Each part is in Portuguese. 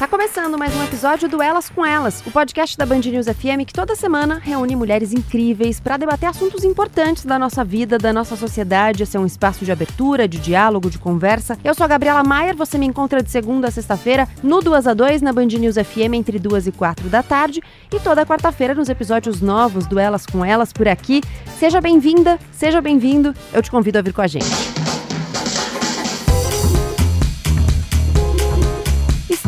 Tá começando mais um episódio do Elas com Elas, o podcast da Band News FM que toda semana reúne mulheres incríveis para debater assuntos importantes da nossa vida, da nossa sociedade. Esse é um espaço de abertura, de diálogo, de conversa. Eu sou a Gabriela Maier, você me encontra de segunda a sexta-feira no 2 a 2 na Band News FM entre 2 e 4 da tarde e toda quarta-feira nos episódios novos do Elas com Elas por aqui. Seja bem-vinda, seja bem-vindo. Eu te convido a vir com a gente.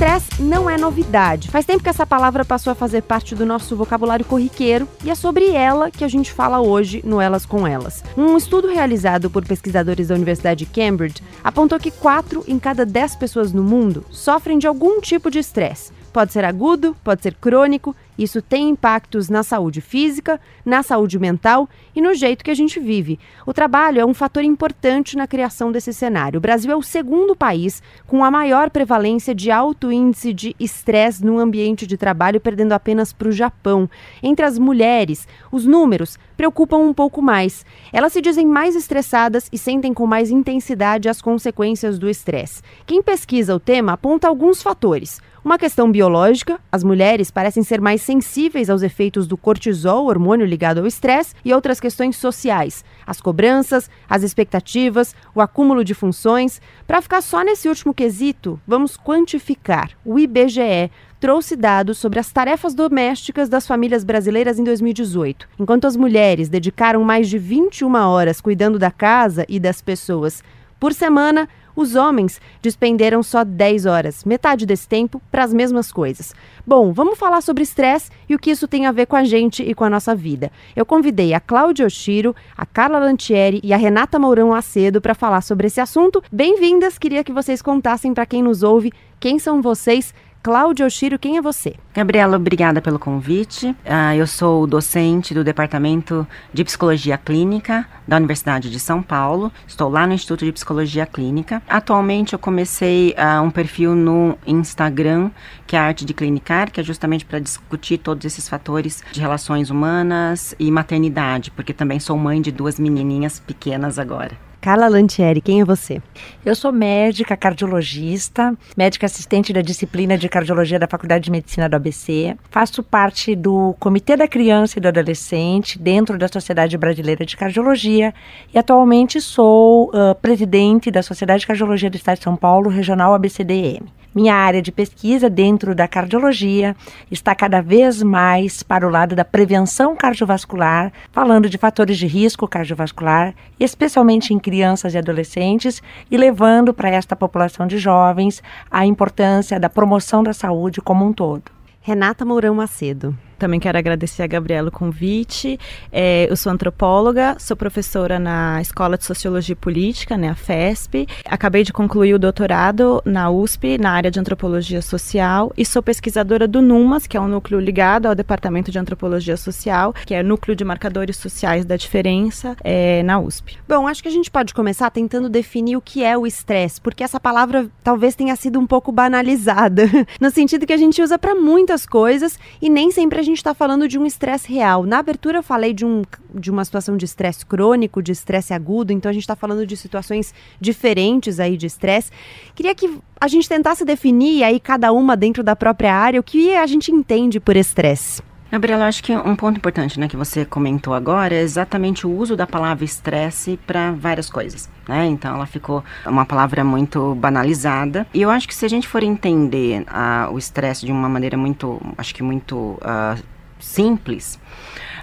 Estresse não é novidade. Faz tempo que essa palavra passou a fazer parte do nosso vocabulário corriqueiro e é sobre ela que a gente fala hoje no Elas com Elas. Um estudo realizado por pesquisadores da Universidade de Cambridge apontou que 4 em cada 10 pessoas no mundo sofrem de algum tipo de estresse. Pode ser agudo, pode ser crônico isso tem impactos na saúde física, na saúde mental e no jeito que a gente vive. O trabalho é um fator importante na criação desse cenário. O Brasil é o segundo país com a maior prevalência de alto índice de estresse no ambiente de trabalho, perdendo apenas para o Japão. Entre as mulheres, os números preocupam um pouco mais. Elas se dizem mais estressadas e sentem com mais intensidade as consequências do estresse. Quem pesquisa o tema aponta alguns fatores. Uma questão biológica, as mulheres parecem ser mais sensíveis aos efeitos do cortisol, hormônio ligado ao estresse, e outras questões sociais, as cobranças, as expectativas, o acúmulo de funções. Para ficar só nesse último quesito, vamos quantificar. O IBGE trouxe dados sobre as tarefas domésticas das famílias brasileiras em 2018. Enquanto as mulheres dedicaram mais de 21 horas cuidando da casa e das pessoas por semana, os homens despenderam só 10 horas, metade desse tempo, para as mesmas coisas. Bom, vamos falar sobre estresse e o que isso tem a ver com a gente e com a nossa vida. Eu convidei a Cláudia Oshiro, a Carla Lantieri e a Renata Mourão Acedo para falar sobre esse assunto. Bem-vindas! Queria que vocês contassem para quem nos ouve quem são vocês, Cláudia Oshiro, quem é você? Gabriela, obrigada pelo convite. Uh, eu sou docente do Departamento de Psicologia Clínica da Universidade de São Paulo. Estou lá no Instituto de Psicologia Clínica. Atualmente eu comecei uh, um perfil no Instagram, que é Arte de Clinicar, que é justamente para discutir todos esses fatores de relações humanas e maternidade, porque também sou mãe de duas menininhas pequenas agora. Carla Lantieri, quem é você? Eu sou médica, cardiologista, médica assistente da disciplina de cardiologia da Faculdade de Medicina do ABC. Faço parte do Comitê da Criança e do Adolescente dentro da Sociedade Brasileira de Cardiologia e atualmente sou uh, presidente da Sociedade de Cardiologia do Estado de São Paulo, Regional ABCDM. Minha área de pesquisa dentro da cardiologia está cada vez mais para o lado da prevenção cardiovascular, falando de fatores de risco cardiovascular, especialmente em crianças e adolescentes, e levando para esta população de jovens a importância da promoção da saúde como um todo. Renata Mourão Macedo. Também quero agradecer a Gabriela o convite. É, eu sou antropóloga, sou professora na Escola de Sociologia e Política, né, a FESP. Acabei de concluir o doutorado na USP, na área de Antropologia Social, e sou pesquisadora do NUMAS, que é um núcleo ligado ao Departamento de Antropologia Social, que é Núcleo de Marcadores Sociais da Diferença, é, na USP. Bom, acho que a gente pode começar tentando definir o que é o estresse, porque essa palavra talvez tenha sido um pouco banalizada, no sentido que a gente usa para muitas coisas e nem sempre a gente gente está falando de um estresse real. Na abertura eu falei de, um, de uma situação de estresse crônico, de estresse agudo, então a gente está falando de situações diferentes aí de estresse. Queria que a gente tentasse definir aí cada uma dentro da própria área o que a gente entende por estresse. Gabriela, acho que um ponto importante né, que você comentou agora é exatamente o uso da palavra estresse para várias coisas. Né? Então ela ficou uma palavra muito banalizada. E eu acho que se a gente for entender uh, o estresse de uma maneira muito, acho que muito uh, simples,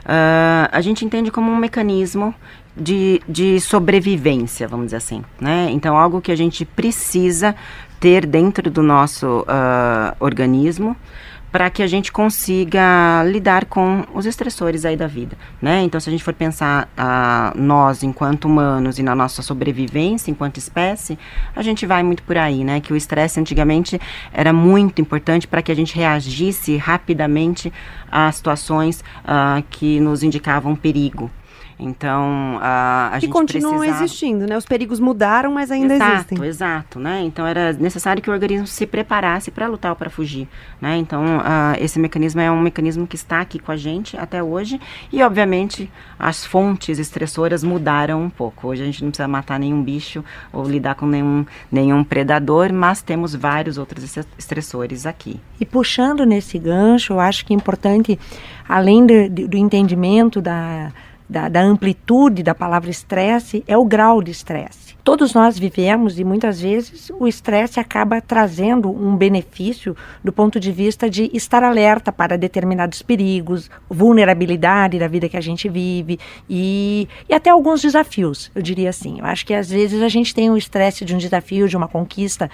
uh, a gente entende como um mecanismo de, de sobrevivência, vamos dizer assim. Né? Então algo que a gente precisa ter dentro do nosso organismo para que a gente consiga lidar com os estressores aí da vida, né? Então, se a gente for pensar uh, nós enquanto humanos e na nossa sobrevivência enquanto espécie, a gente vai muito por aí, né? Que o estresse antigamente era muito importante para que a gente reagisse rapidamente a situações uh, que nos indicavam perigo. Então, a, a que gente continuam precisava... existindo, né? Os perigos mudaram, mas ainda exato, existem. Exato, exato, né? Então era necessário que o organismo se preparasse para lutar ou para fugir, né? Então, uh, esse mecanismo é um mecanismo que está aqui com a gente até hoje e, obviamente, as fontes estressoras mudaram um pouco. Hoje a gente não precisa matar nenhum bicho ou lidar com nenhum, nenhum predador, mas temos vários outros estressores aqui. E puxando nesse gancho, eu acho que é importante, além de, de, do entendimento da, da, da amplitude da palavra estresse, é o grau de estresse. Todos nós vivemos e muitas vezes o estresse acaba trazendo um benefício do ponto de vista de estar alerta para determinados perigos, vulnerabilidade da vida que a gente vive e, e até alguns desafios, eu diria assim. Eu acho que às vezes a gente tem o estresse de um desafio, de uma conquista,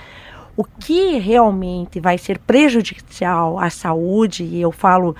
o que realmente vai ser prejudicial à saúde, e eu falo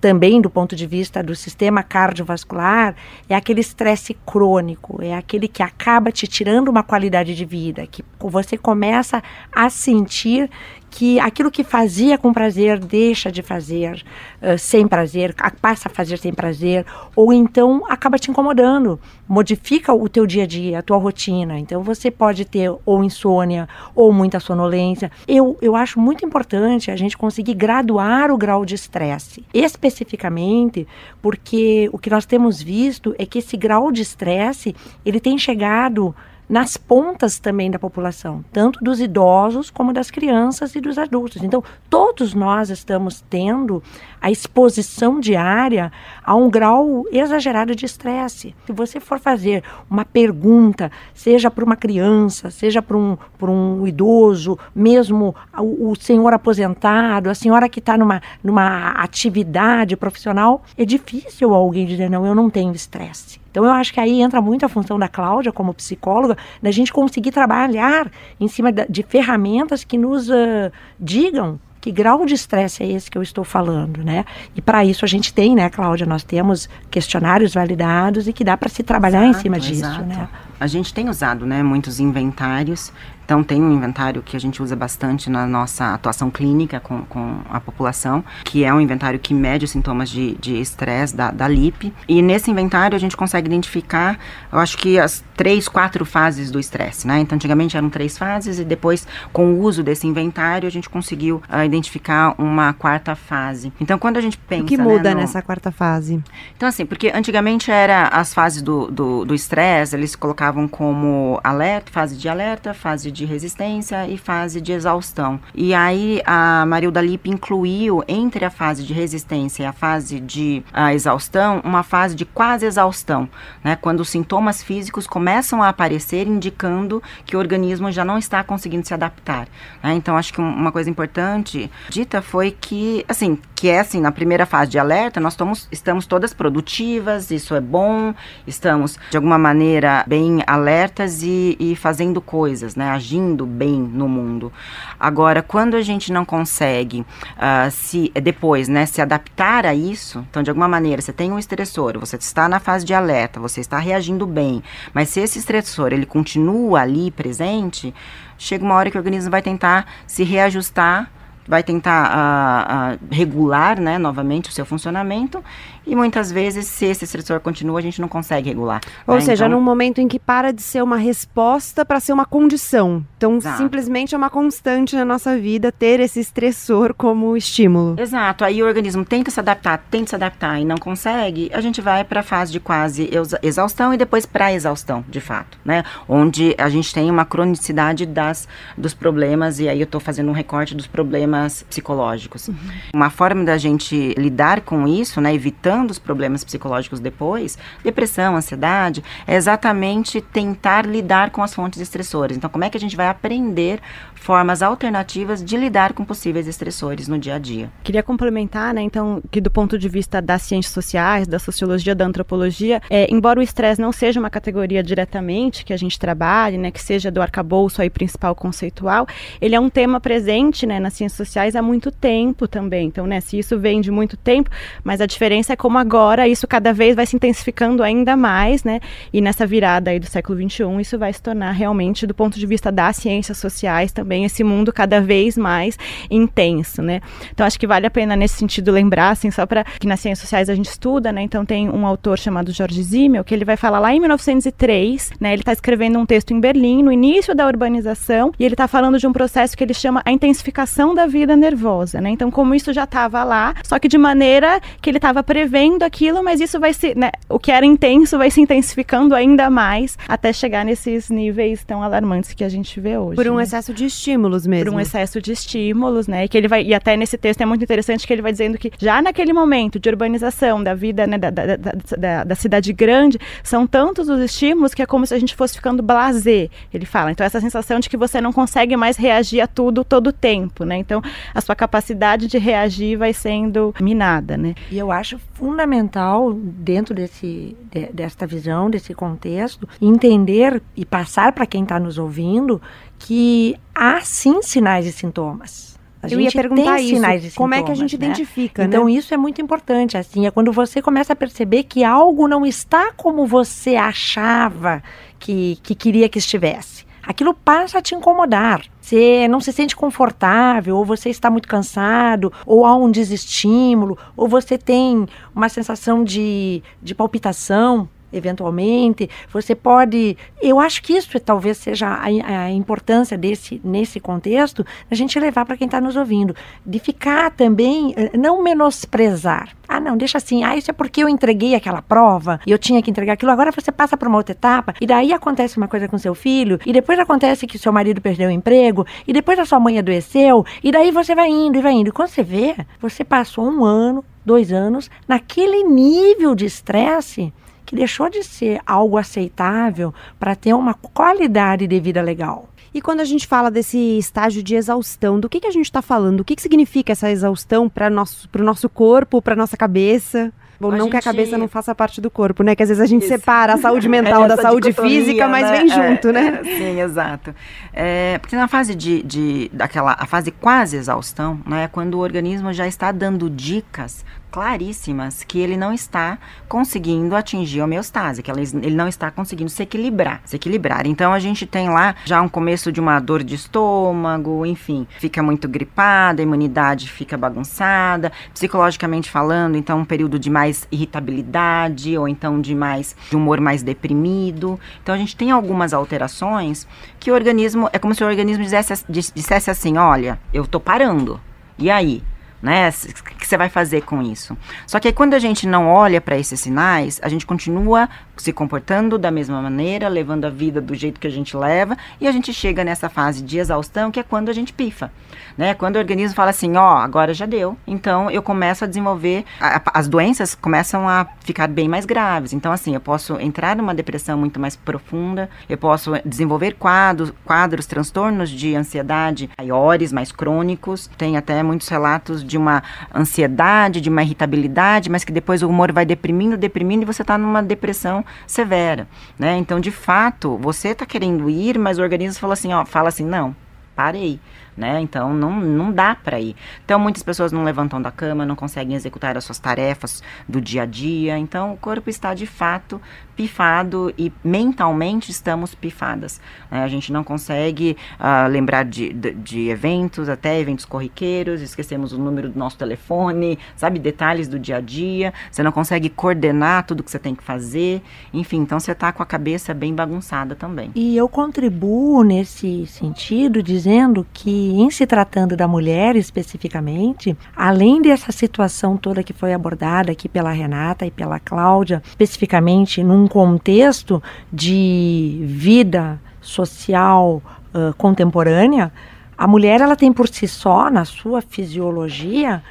também do ponto de vista do sistema cardiovascular, é aquele estresse crônico, é aquele que acaba te tirando uma qualidade de vida, que você começa a sentir que aquilo que fazia com prazer deixa de fazer uh, sem prazer, passa a fazer sem prazer, ou então acaba te incomodando, modifica o teu dia a dia, a tua rotina. Então você pode ter ou insônia ou muita sonolência. Eu, eu acho muito importante a gente conseguir graduar o grau de estresse, especificamente porque o que nós temos visto é que esse grau de estresse ele tem chegado nas pontas também da população, tanto dos idosos como das crianças e dos adultos. Então, todos nós estamos tendo a exposição diária a um grau exagerado de estresse. Se você for fazer uma pergunta, seja para uma criança, seja para um, um idoso, mesmo o, o senhor aposentado, a senhora que está numa, numa atividade profissional, é difícil alguém dizer, não, eu não tenho estresse. Então eu acho que aí entra muito a função da Cláudia como psicóloga, da gente conseguir trabalhar em cima de ferramentas que nos uh, digam que grau de estresse é esse que eu estou falando, né? E para isso a gente tem, né, Cláudia, nós temos questionários validados e que dá para se trabalhar exato, em cima disso, exato. né? A gente tem usado, né, muitos inventários então, tem um inventário que a gente usa bastante na nossa atuação clínica com, com a população, que é um inventário que mede os sintomas de estresse da, da LIP. E nesse inventário a gente consegue identificar, eu acho que as três, quatro fases do estresse, né? Então, antigamente eram três fases e depois, com o uso desse inventário, a gente conseguiu uh, identificar uma quarta fase. Então, quando a gente pensa... O que muda né, no... nessa quarta fase? Então, assim, porque antigamente era as fases do estresse, do, do eles colocavam como alerta, fase de alerta, fase de resistência e fase de exaustão. E aí a Marilda Lippe incluiu entre a fase de resistência e a fase de a exaustão uma fase de quase exaustão, né? Quando os sintomas físicos começam a aparecer indicando que o organismo já não está conseguindo se adaptar. Né? Então acho que uma coisa importante dita foi que assim que é assim na primeira fase de alerta nós estamos, estamos todas produtivas, isso é bom, estamos de alguma maneira bem alertas e, e fazendo coisas, né? Agindo bem no mundo. Agora, quando a gente não consegue uh, se depois, né, se adaptar a isso, então de alguma maneira você tem um estressor, você está na fase de alerta, você está reagindo bem, mas se esse estressor ele continua ali presente, chega uma hora que o organismo vai tentar se reajustar vai tentar uh, uh, regular né, novamente o seu funcionamento e muitas vezes, se esse estressor continua, a gente não consegue regular. Ou né? seja, então... num momento em que para de ser uma resposta para ser uma condição. Então, Exato. simplesmente é uma constante na nossa vida ter esse estressor como estímulo. Exato. Aí o organismo tenta se adaptar, tenta se adaptar e não consegue, a gente vai para a fase de quase exaustão e depois para exaustão, de fato, né? Onde a gente tem uma cronicidade das, dos problemas, e aí eu estou fazendo um recorte dos problemas psicológicos. Uhum. Uma forma da gente lidar com isso, né, evitando os problemas psicológicos depois, depressão, ansiedade, é exatamente tentar lidar com as fontes estressores. Então, como é que a gente vai aprender formas alternativas de lidar com possíveis estressores no dia a dia? Queria complementar, né, então, que do ponto de vista das ciências sociais, da sociologia, da antropologia, é, embora o estresse não seja uma categoria diretamente que a gente trabalhe, né, que seja do arcabouço aí principal conceitual, ele é um tema presente, né, nas ciências sociais há muito tempo também. Então, né, se isso vem de muito tempo, mas a diferença é como agora isso cada vez vai se intensificando ainda mais, né? E nessa virada aí do século XXI, isso vai se tornar realmente, do ponto de vista das ciências sociais, também esse mundo cada vez mais intenso, né? Então acho que vale a pena nesse sentido lembrar, assim, só para que nas ciências sociais a gente estuda, né? Então tem um autor chamado George Zimmel que ele vai falar lá em 1903, né? Ele está escrevendo um texto em Berlim no início da urbanização e ele está falando de um processo que ele chama a intensificação da vida nervosa, né? Então como isso já estava lá, só que de maneira que ele estava prevendo aquilo, mas isso vai se, né? O que era intenso vai se intensificando ainda mais até chegar nesses níveis tão alarmantes que a gente vê hoje. Por um né? excesso de estímulos mesmo. Por um excesso de estímulos, né? Que ele vai e até nesse texto é muito interessante que ele vai dizendo que já naquele momento de urbanização da vida, né, da, da, da, da cidade grande, são tantos os estímulos que é como se a gente fosse ficando blasé. Ele fala. Então essa sensação de que você não consegue mais reagir a tudo todo o tempo, né? Então a sua capacidade de reagir vai sendo minada, né? E eu acho fundamental dentro desse de, desta visão, desse contexto, entender e passar para quem está nos ouvindo que há sim sinais e sintomas. A eu ia perguntar isso. Sinais e Como é que a gente né? identifica, Então né? isso é muito importante, assim, é quando você começa a perceber que algo não está como você achava que, que queria que estivesse. Aquilo passa a te incomodar. Você não se sente confortável, ou você está muito cansado, ou há um desestímulo, ou você tem uma sensação de, de palpitação eventualmente. Você pode. Eu acho que isso talvez seja a, a importância desse, nesse contexto, a gente levar para quem está nos ouvindo. De ficar também, eh, não menosprezar. Ah, não, deixa assim. Ah, isso é porque eu entreguei aquela prova e eu tinha que entregar aquilo. Agora você passa para uma outra etapa e daí acontece uma coisa com seu filho e depois acontece que seu marido perdeu o emprego e depois a sua mãe adoeceu e daí você vai indo e vai indo. E quando você vê, você passou um ano, dois anos naquele nível de estresse que deixou de ser algo aceitável para ter uma qualidade de vida legal. E quando a gente fala desse estágio de exaustão, do que, que a gente está falando? O que, que significa essa exaustão para o nosso, nosso corpo, para nossa cabeça? Bom, a não gente... que a cabeça não faça parte do corpo, né? Que às vezes a gente Isso. separa a saúde mental da saúde física, mas né? vem junto, é, né? É, sim, exato. É, porque na fase de, de, daquela, a fase quase exaustão, né? Quando o organismo já está dando dicas claríssimas que ele não está conseguindo atingir a homeostase, que ele não está conseguindo se equilibrar, se equilibrar. Então a gente tem lá já um começo de uma dor de estômago, enfim, fica muito gripada, a imunidade fica bagunçada, psicologicamente falando, então um período de mais irritabilidade ou então de mais de humor mais deprimido. Então a gente tem algumas alterações que o organismo é como se o organismo dissesse, dissesse assim, olha, eu tô parando. E aí? Né? O que você vai fazer com isso? Só que aí, quando a gente não olha para esses sinais, a gente continua se comportando da mesma maneira, levando a vida do jeito que a gente leva, e a gente chega nessa fase de exaustão, que é quando a gente pifa, né? Quando o organismo fala assim, ó, oh, agora já deu. Então eu começo a desenvolver, a, as doenças começam a ficar bem mais graves. Então assim, eu posso entrar numa depressão muito mais profunda, eu posso desenvolver quadros, quadros, transtornos de ansiedade maiores, mais crônicos. Tem até muitos relatos de de uma ansiedade, de uma irritabilidade, mas que depois o humor vai deprimindo, deprimindo e você está numa depressão severa, né? Então, de fato, você está querendo ir, mas o organismo fala assim, ó, fala assim, não, parei né? Então não, não dá para ir. Então muitas pessoas não levantam da cama, não conseguem executar as suas tarefas do dia a dia. Então o corpo está de fato pifado e mentalmente estamos pifadas. Né? A gente não consegue uh, lembrar de, de, de, eventos, até eventos corriqueiros, esquecemos o número do nosso telefone, sabe, detalhes do dia a dia. Você não consegue coordenar tudo que você tem que fazer. Enfim, então você está com a cabeça bem bagunçada também. E eu contribuo nesse sentido dizendo que em se tratando da mulher especificamente, além dessa situação toda que foi abordada aqui pela Renata e pela Cláudia, especificamente num contexto de vida social uh, contemporânea, a mulher ela tem por si só, na sua fisiologia,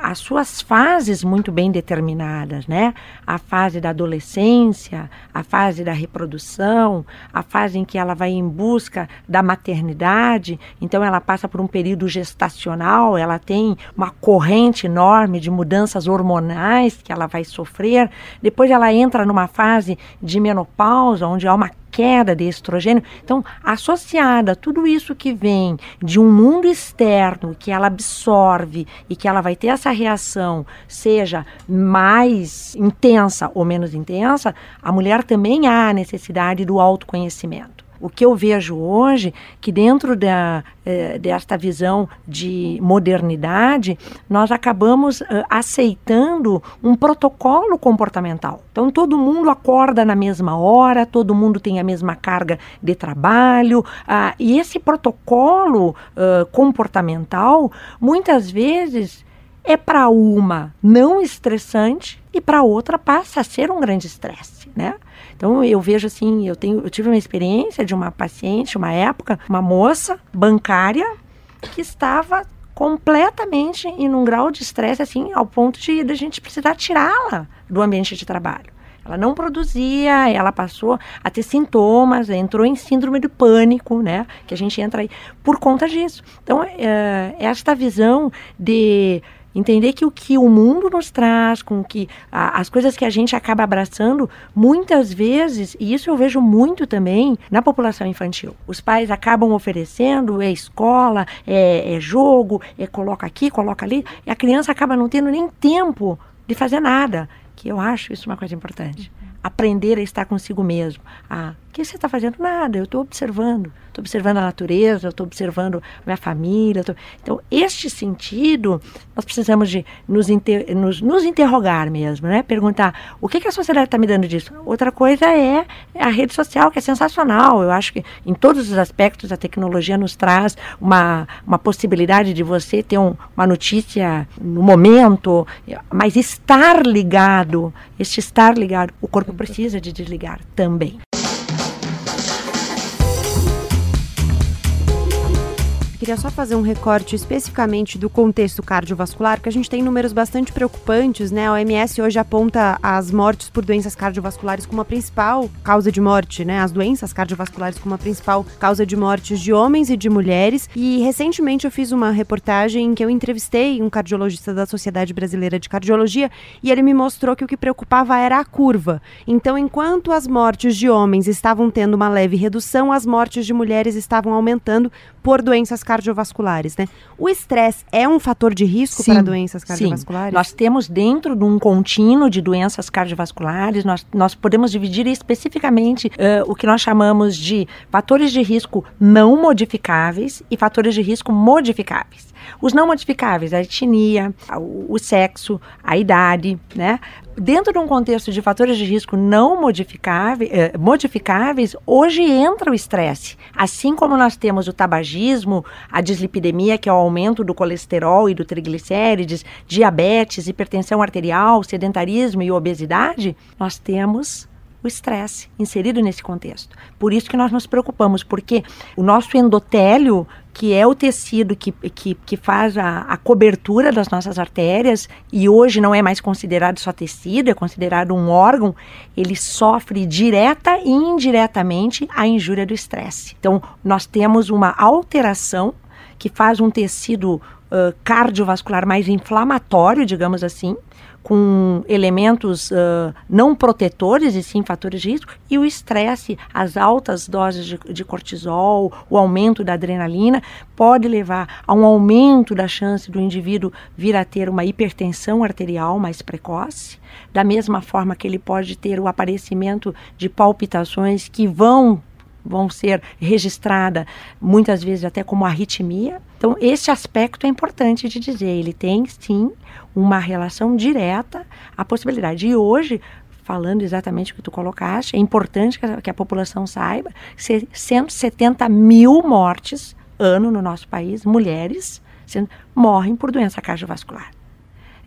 as suas fases muito bem determinadas, né? A fase da adolescência, a fase da reprodução, a fase em que ela vai em busca da maternidade, então ela passa por um período gestacional, ela tem uma corrente enorme de mudanças hormonais que ela vai sofrer, depois ela entra numa fase de menopausa, onde há uma queda de estrogênio. Então, associada a tudo isso que vem de um mundo externo que ela absorve e que ela vai ter essa reação, seja mais intensa ou menos intensa, a mulher também há a necessidade do autoconhecimento. O que eu vejo hoje, que dentro da, eh, desta visão de modernidade, nós acabamos eh, aceitando um protocolo comportamental. Então, todo mundo acorda na mesma hora, todo mundo tem a mesma carga de trabalho, ah, e esse protocolo uh, comportamental, muitas vezes, é para uma não estressante e para outra passa a ser um grande estresse, né? Então eu vejo assim, eu tenho, eu tive uma experiência de uma paciente, uma época, uma moça bancária que estava completamente em um grau de estresse assim, ao ponto de a gente precisar tirá-la do ambiente de trabalho. Ela não produzia, ela passou a ter sintomas, entrou em síndrome de pânico, né? Que a gente entra aí por conta disso. Então, é, esta visão de Entender que o que o mundo nos traz, com que a, as coisas que a gente acaba abraçando, muitas vezes, e isso eu vejo muito também na população infantil. Os pais acabam oferecendo, é escola, é, é jogo, é coloca aqui, coloca ali, e a criança acaba não tendo nem tempo de fazer nada. Que eu acho isso uma coisa importante. Aprender a estar consigo mesmo. Ah, o que você está fazendo? Nada, eu estou observando estou observando a natureza, estou observando minha família. Tô... Então, este sentido, nós precisamos de nos, inter... nos, nos interrogar mesmo, né? Perguntar o que, que a sociedade está me dando disso. Outra coisa é a rede social, que é sensacional. Eu acho que em todos os aspectos a tecnologia nos traz uma, uma possibilidade de você ter um, uma notícia no momento, mas estar ligado, este estar ligado, o corpo precisa de desligar também. Queria só fazer um recorte especificamente do contexto cardiovascular, porque a gente tem números bastante preocupantes, né? A OMS hoje aponta as mortes por doenças cardiovasculares como a principal causa de morte, né? As doenças cardiovasculares como a principal causa de mortes de homens e de mulheres. E recentemente eu fiz uma reportagem em que eu entrevistei um cardiologista da Sociedade Brasileira de Cardiologia e ele me mostrou que o que preocupava era a curva. Então, enquanto as mortes de homens estavam tendo uma leve redução, as mortes de mulheres estavam aumentando por doenças cardiovasculares né? O estresse é um fator de risco sim, para doenças cardiovasculares? Sim. Nós temos dentro de um contínuo de doenças cardiovasculares, nós, nós podemos dividir especificamente uh, o que nós chamamos de fatores de risco não modificáveis e fatores de risco modificáveis. Os não modificáveis, a etnia, o, sexo, a idade, né? Dentro de um contexto de fatores de risco não modificáveis, eh, modificáveis hoje entra o estresse. Assim como nós temos o tabagismo, a dislipidemia, que é o aumento do colesterol e do triglicérides, diabetes, hipertensão arterial, sedentarismo e obesidade, nós temos o estresse inserido nesse contexto. Por isso que nós nos preocupamos, porque o nosso endotélio, que é o tecido que, que, que faz a, a cobertura das nossas artérias, e hoje não é mais considerado só tecido, é considerado um órgão, ele sofre direta e indiretamente a injúria do estresse. Então, nós temos uma alteração que faz um tecido uh, cardiovascular mais inflamatório, digamos assim, com elementos uh, não protetores e sim fatores de risco, e o estresse, as altas doses de, de, cortisol, o aumento da adrenalina, pode levar a um aumento da chance do indivíduo vir a ter uma hipertensão arterial mais precoce, da mesma forma que ele pode ter o aparecimento de palpitações que vão vão ser registradas muitas vezes até como arritmia. Então, esse aspecto é importante de dizer, ele tem sim uma relação direta à possibilidade. E hoje, falando exatamente o que tu colocaste, é importante que a, que a população saiba que 170 mil mortes ano no nosso país, mulheres, sendo, morrem por doença cardiovascular.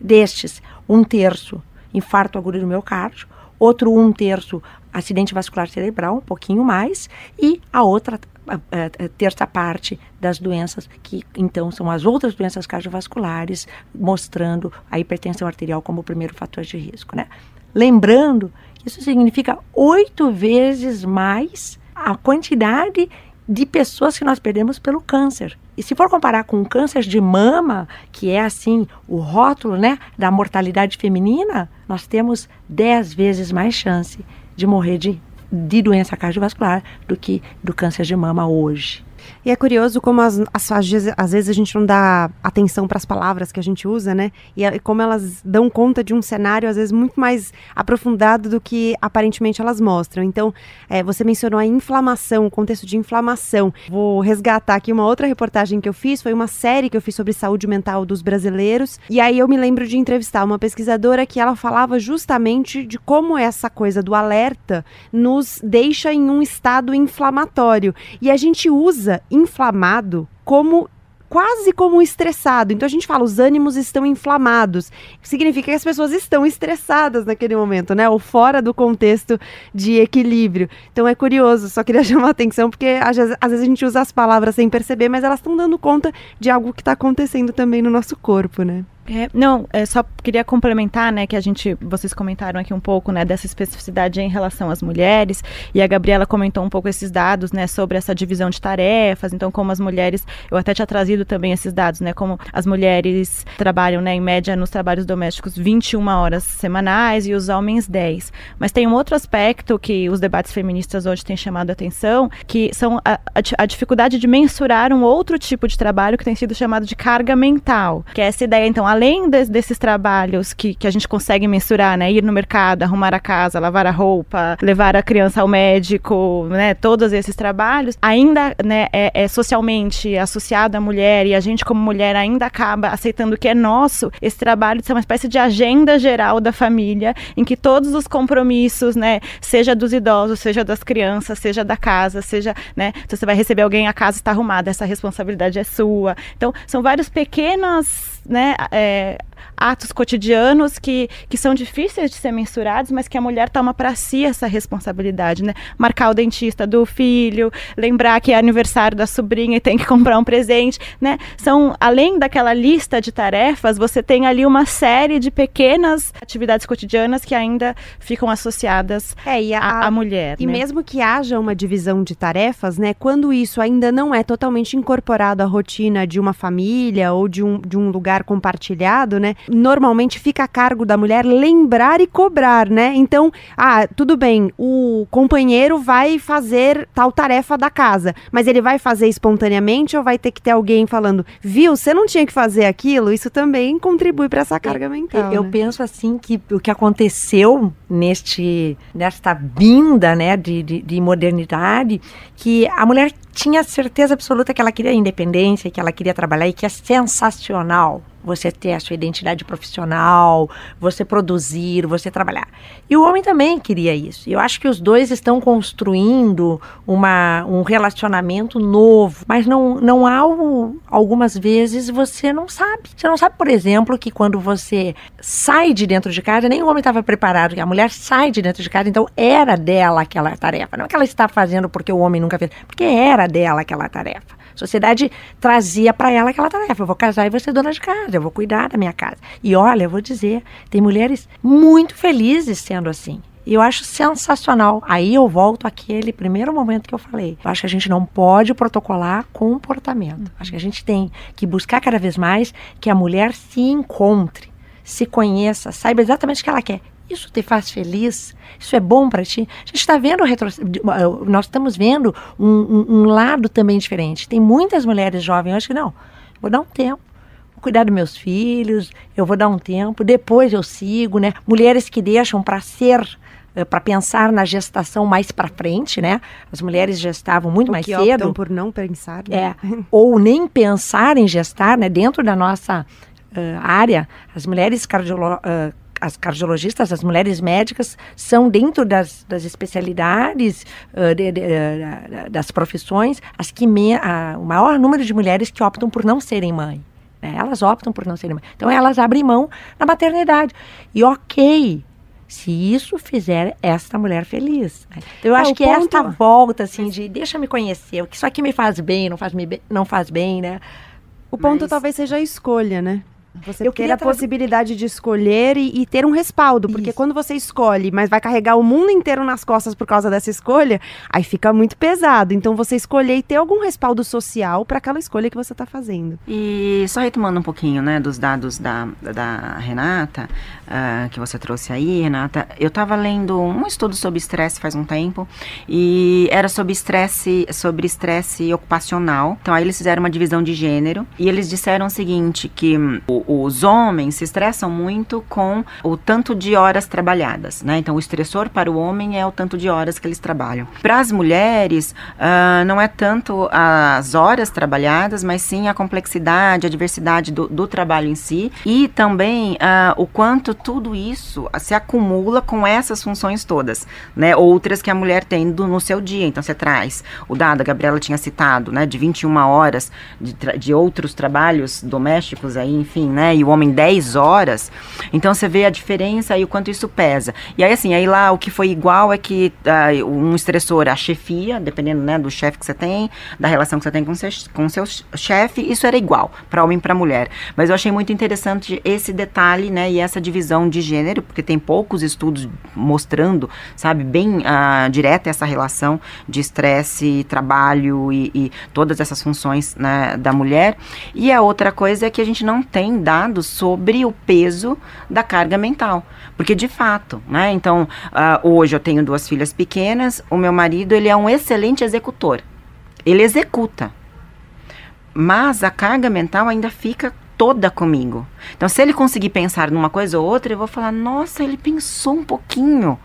Destes, um terço infarto agudo do miocárdio, outro um terço acidente vascular cerebral, um pouquinho mais, e a outra a, terça parte das doenças que então são as outras doenças cardiovasculares, mostrando a hipertensão arterial como o primeiro fator de risco, né? Lembrando que isso significa oito vezes mais a quantidade de pessoas que nós perdemos pelo câncer. E se for comparar com o câncer de mama, que é assim o rótulo né, da mortalidade feminina, nós temos dez vezes mais chance de morrer de de doença cardiovascular do que do câncer de mama hoje. E é curioso como as, as, às, vezes, a gente não dá atenção para as palavras que a gente usa, né? E, e, como elas dão conta de um cenário, às vezes, muito mais aprofundado do que aparentemente elas mostram. Então, é, você mencionou a inflamação, o contexto de inflamação. Vou resgatar aqui uma outra reportagem que eu fiz, foi uma série que eu fiz sobre saúde mental dos brasileiros. E aí eu me lembro de entrevistar uma pesquisadora que ela falava justamente de como essa coisa do alerta nos deixa em um estado inflamatório. E a gente usa inflamado como quase como estressado. Então a gente fala, os ânimos estão inflamados. Significa que as pessoas estão estressadas naquele momento, né? Ou fora do contexto de equilíbrio. Então é curioso, só queria chamar a atenção, porque às vezes, às vezes a gente usa as palavras sem perceber, mas elas estão dando conta de algo que está acontecendo também no nosso corpo, né? É, não, é, só queria complementar, né, que a gente, vocês comentaram aqui um pouco, né, dessa especificidade em relação às mulheres, e a Gabriela comentou um pouco esses dados, né, sobre essa divisão de tarefas, então como as mulheres, eu até tinha trazido também esses dados, né, como as mulheres trabalham, né, em média nos trabalhos domésticos 21 horas semanais e os homens 10. Mas tem um outro aspecto que os debates feministas hoje têm chamado a atenção, que são a, a, a dificuldade de mensurar um outro tipo de trabalho que tem sido chamado de carga mental, que é essa ideia, então, além de, desses trabalhos que, que a gente consegue mensurar, né? Ir no mercado, arrumar a casa, lavar a roupa, levar a criança ao médico, né? Todos esses trabalhos, ainda né, é, é socialmente associado à mulher e a gente, como mulher, ainda acaba aceitando que é nosso esse trabalho de ser uma espécie de agenda geral da família, em que todos os compromissos, né? Seja dos idosos, seja das crianças, seja da casa, seja, né? Se você vai receber alguém, a casa está arrumada, essa responsabilidade é sua. Então, são várias pequenas né, é, atos cotidianos que, que são difíceis de ser mensurados, mas que a mulher toma para si essa responsabilidade, né? Marcar o dentista do filho, lembrar que é aniversário da sobrinha e tem que comprar um presente, né? São, além daquela lista de tarefas, você tem ali uma série de pequenas atividades cotidianas que ainda ficam associadas é, a, à mulher. E né? mesmo que haja uma divisão de tarefas, né? Quando isso ainda não é totalmente incorporado à rotina de uma família ou de um, de um lugar compartilhado, né? Normalmente fica a cargo da mulher lembrar e cobrar, né? Então, ah, tudo bem, o companheiro vai fazer tal tarefa da casa, mas ele vai fazer espontaneamente ou vai ter que ter alguém falando, viu, você não tinha que fazer aquilo? Isso também contribui para essa carga mental. Eu né? penso assim que o que aconteceu neste nesta vinda, né, de, de, de modernidade, que a mulher tinha certeza absoluta que ela queria independência, que ela queria trabalhar e que é sensacional você ter a sua identidade profissional, você produzir, você trabalhar. E o homem também queria isso. Eu acho que os dois estão construindo uma, um relacionamento novo, mas não, não há o, algumas vezes você não sabe. Você não sabe, por exemplo, que quando você sai de dentro de casa, nem o homem estava preparado, que a mulher sai de dentro de casa, então era dela aquela tarefa. Não é que ela está fazendo porque o homem nunca fez, porque era dela aquela tarefa. Sociedade trazia para ela aquela tarefa. Eu vou casar e vou ser dona de casa, eu vou cuidar da minha casa. E olha, eu vou dizer, tem mulheres muito felizes sendo assim. E eu acho sensacional. Aí eu volto àquele primeiro momento que eu falei. Eu acho que a gente não pode protocolar comportamento. Acho que a gente tem que buscar cada vez mais que a mulher se encontre, se conheça, saiba exatamente o que ela quer. Isso te faz feliz? Isso é bom para ti? A gente está vendo, retro... nós estamos vendo um, um, um, lado também diferente. Tem muitas mulheres jovens, acho que não, vou dar um tempo. Vou cuidar dos meus filhos, eu vou dar um tempo, depois eu sigo, né? Mulheres que deixam para ser eh, para pensar na gestação mais para frente, né? As mulheres gestavam muito o mais que cedo. Optam por não pensar, né? É, ou nem pensar em gestar, né? Dentro da nossa uh, área, as mulheres cardiolo uh, as cardiologistas, as mulheres médicas, são dentro das, das especialidades, uh, de, de, uh, das profissões, as que me, o maior número de mulheres que optam por não serem mãe. Né? Elas optam por não serem mãe. Então elas abrem mão na maternidade. E ok, se isso fizer esta mulher feliz. Né? Então, eu é, acho que ponto... esta volta, assim, de deixa me conhecer, o que isso aqui me faz bem, não faz, me, não faz bem, né? O ponto Mas... talvez seja a escolha, né? Você eu ter a possibilidade de escolher e, e, ter um respaldo, porque Isso. quando você escolhe, mas vai carregar o mundo inteiro nas costas por causa dessa escolha, aí fica muito pesado. Então você escolher e ter algum respaldo social para aquela escolha que você está fazendo. E só retomando um pouquinho, né, dos dados da, da Renata, uh, que você trouxe aí, Renata, eu estava lendo um estudo sobre estresse faz um tempo e era sobre estresse, sobre estresse ocupacional. Então aí eles fizeram uma divisão de gênero e eles disseram o seguinte que o, os homens se estressam muito com o tanto de horas trabalhadas, né? Então, o estressor para o homem é o tanto de horas que eles trabalham. Para as mulheres, uh, não é tanto as horas trabalhadas, mas sim a complexidade, a diversidade do, do trabalho em si e também uh, o quanto tudo isso se acumula com essas funções todas, né? Outras que a mulher tem do, no seu dia. Então, você traz o dado, a Gabriela tinha citado, né? De 21 horas de, de outros trabalhos domésticos aí, enfim, né? E o homem 10 horas. Então você vê a diferença e o quanto isso pesa. E aí, assim, aí lá o que foi igual é que uh, um estressor, a chefia, dependendo né, do chefe que você tem, da relação que você tem com seu, com seu chefe, isso era igual para homem e para mulher. Mas eu achei muito interessante esse detalhe, né? E essa divisão de gênero, porque tem poucos estudos mostrando, sabe, bem uh, direta essa relação de estresse, trabalho e, e todas essas funções né, da mulher. E a outra coisa é que a gente não tem dados sobre o peso da carga mental. Porque, de fato, né? Então, uh, hoje eu tenho duas filhas pequenas, o meu marido, ele é um excelente executor. Ele executa. Mas a carga mental ainda fica toda comigo. Então, se ele conseguir pensar numa coisa ou outra, eu vou falar: nossa, ele pensou um pouquinho,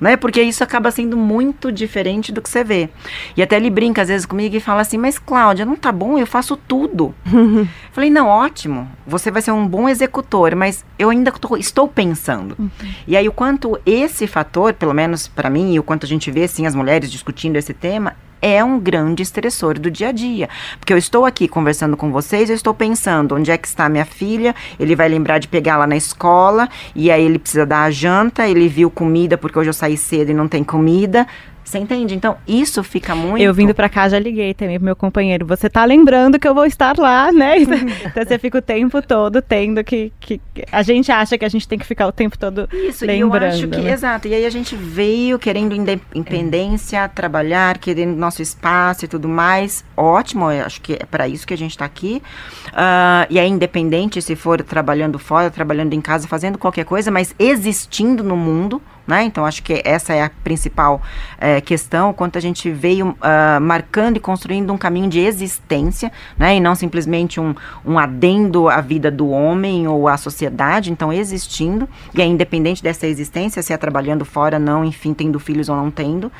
né? Porque isso acaba sendo muito diferente do que você vê. E até ele brinca às vezes comigo e fala assim: mas Cláudia, não tá bom? Eu faço tudo. Falei: não, ótimo. Você vai ser um bom executor, mas eu ainda tô, estou pensando. Uhum. E aí, o quanto esse fator, pelo menos para mim, e o quanto a gente vê assim as mulheres discutindo esse tema, é um grande estressor do dia a dia. Porque eu estou aqui conversando com vocês, eu estou pensando onde é que está minha filha, ele vai lembrar de pegar lá na escola, e aí ele precisa dar a janta, ele viu comida porque hoje eu saí cedo e não tem comida. Você entende? Então, isso fica muito. Eu vindo para cá já liguei também pro meu companheiro. Você tá lembrando que eu vou estar lá, né? então você fica o tempo todo tendo que, que. A gente acha que a gente tem que ficar o tempo todo isso, lembrando. Isso, eu acho que. Né? Exato. E aí a gente veio querendo independência, é. trabalhar, querendo nosso espaço e tudo mais. Ótimo, eu acho que é para isso que a gente está aqui. Uh, e é independente se for trabalhando fora, trabalhando em casa, fazendo qualquer coisa, mas existindo no mundo. Né? Então, acho que essa é a principal é, questão, quanto a gente veio uh, marcando e construindo um caminho de existência, né? e não simplesmente um, um adendo à vida do homem ou à sociedade, então existindo, e é independente dessa existência, se é trabalhando fora, não, enfim, tendo filhos ou não tendo,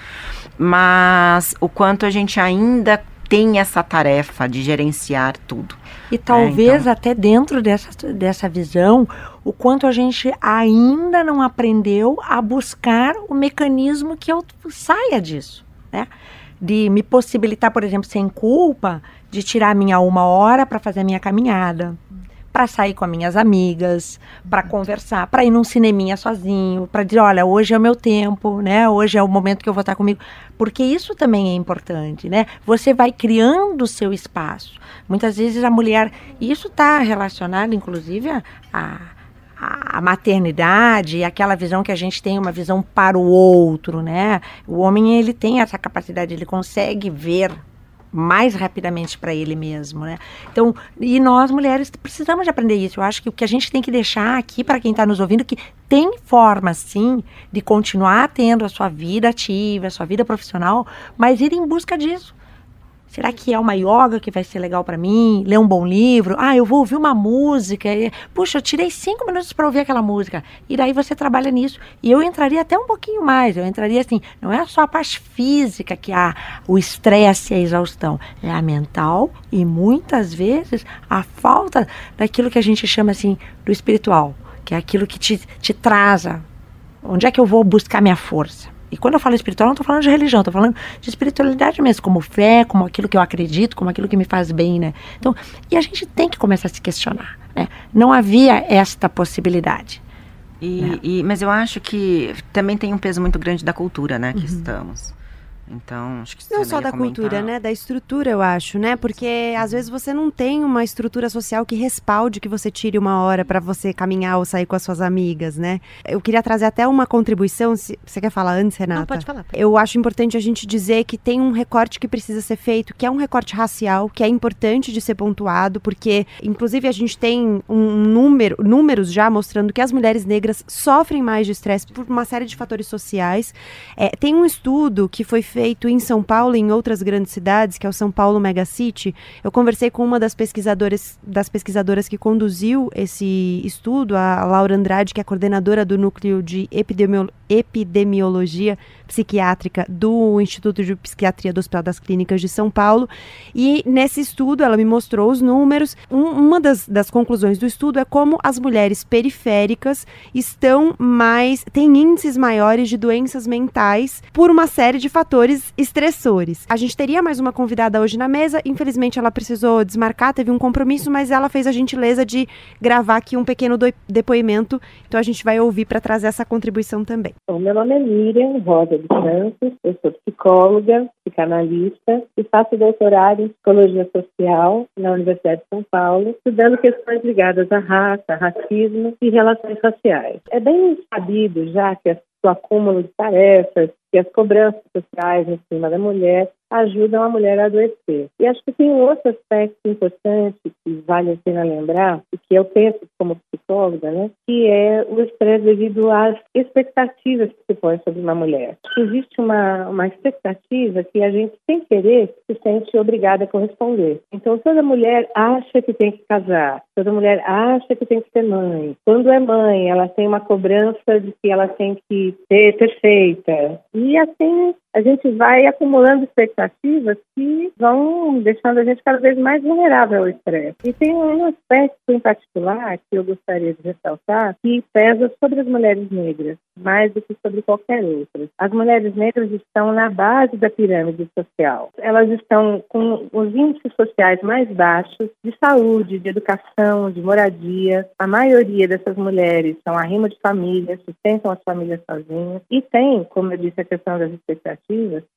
mas o quanto a gente ainda tem essa tarefa de gerenciar tudo. E talvez é, então... até dentro dessa, dessa visão, o quanto a gente ainda não aprendeu a buscar o mecanismo que eu saia disso, né? De me possibilitar, por exemplo, sem culpa, de tirar minha uma hora para fazer a minha caminhada, para sair com as minhas amigas, para conversar, para ir num cineminha sozinho, para dizer, olha, hoje é o meu tempo, né? Hoje é o momento que eu vou estar comigo, porque isso também é importante, né? Você vai criando o seu espaço. Muitas vezes a mulher, e isso está relacionado, inclusive, a, a a maternidade, aquela visão que a gente tem, uma visão para o outro, né? O homem ele tem essa capacidade, ele consegue ver mais rapidamente para ele mesmo, né? Então, e nós mulheres precisamos de aprender isso. Eu acho que o que a gente tem que deixar aqui para quem está nos ouvindo que tem forma sim de continuar tendo a sua vida ativa, a sua vida profissional, mas ir em busca disso. Será que é uma yoga que vai ser legal para mim? Ler um bom livro? Ah, eu vou ouvir uma música. Puxa, eu tirei cinco minutos para ouvir aquela música. E daí você trabalha nisso. E eu entraria até um pouquinho mais. Eu entraria assim, não é só a parte física que há o estresse e a exaustão. É a mental e muitas vezes a falta daquilo que a gente chama assim do espiritual. Que é aquilo que te, te traz. Onde é que eu vou buscar minha força? E quando eu falo espiritual, não estou falando de religião, estou falando de espiritualidade mesmo, como fé, como aquilo que eu acredito, como aquilo que me faz bem, né? Então, e a gente tem que começar a se questionar, né? Não havia esta possibilidade. E, né? e, mas eu acho que também tem um peso muito grande da cultura, né, que uhum. estamos. Então, acho que Não só da comentar... cultura, né? Da estrutura, eu acho, né? Porque às vezes você não tem uma estrutura social que respalde que você tire uma hora para você caminhar ou sair com as suas amigas, né? Eu queria trazer até uma contribuição. Se você quer falar antes, Renata? Não, pode falar. Eu acho importante a gente dizer que tem um recorte que precisa ser feito, que é um recorte racial, que é importante de ser pontuado, porque, inclusive, a gente tem um número, números já mostrando que as mulheres negras sofrem mais de estresse por uma série de fatores sociais. É, tem um estudo que foi feito em São Paulo e em outras grandes cidades, que é o São Paulo Mega City. Eu conversei com uma das pesquisadoras, das pesquisadoras que conduziu esse estudo, a Laura Andrade, que é coordenadora do núcleo de epidemiolo epidemiologia psiquiátrica do Instituto de Psiquiatria do Hospital das Clínicas de São Paulo. E nesse estudo ela me mostrou os números. Um, uma das, das conclusões do estudo é como as mulheres periféricas estão mais. têm índices maiores de doenças mentais por uma série de fatores estressores. A gente teria mais uma convidada hoje na mesa, infelizmente ela precisou desmarcar, teve um compromisso, mas ela fez a gentileza de gravar aqui um pequeno depoimento, então a gente vai ouvir para trazer essa contribuição também. Bom, meu nome é Miriam Rosa de eu sou psicóloga, psicanalista e faço doutorado em psicologia social na Universidade de São Paulo, estudando questões ligadas à raça, racismo e relações raciais. É bem sabido já que o acúmulo de tarefas, e as cobranças sociais em cima da mulher ajudam a mulher a adoecer. E acho que tem um outro aspecto importante que vale a pena lembrar, e que eu penso como psicóloga, né, que é o estresse devido às expectativas que se põe sobre uma mulher. Existe uma, uma expectativa que a gente, sem querer, se sente obrigada a corresponder. Então, toda mulher acha que tem que casar, toda mulher acha que tem que ser mãe. Quando é mãe, ela tem uma cobrança de que ela tem que ser perfeita. E assim a gente vai acumulando expectativas que vão deixando a gente cada vez mais vulnerável ao estresse. E tem um aspecto em particular que eu gostaria de ressaltar que pesa sobre as mulheres negras, mais do que sobre qualquer outra. As mulheres negras estão na base da pirâmide social. Elas estão com os índices sociais mais baixos de saúde, de educação, de moradia. A maioria dessas mulheres são arrimo de família, sustentam as famílias sozinhas e tem, como eu disse, a questão das expectativas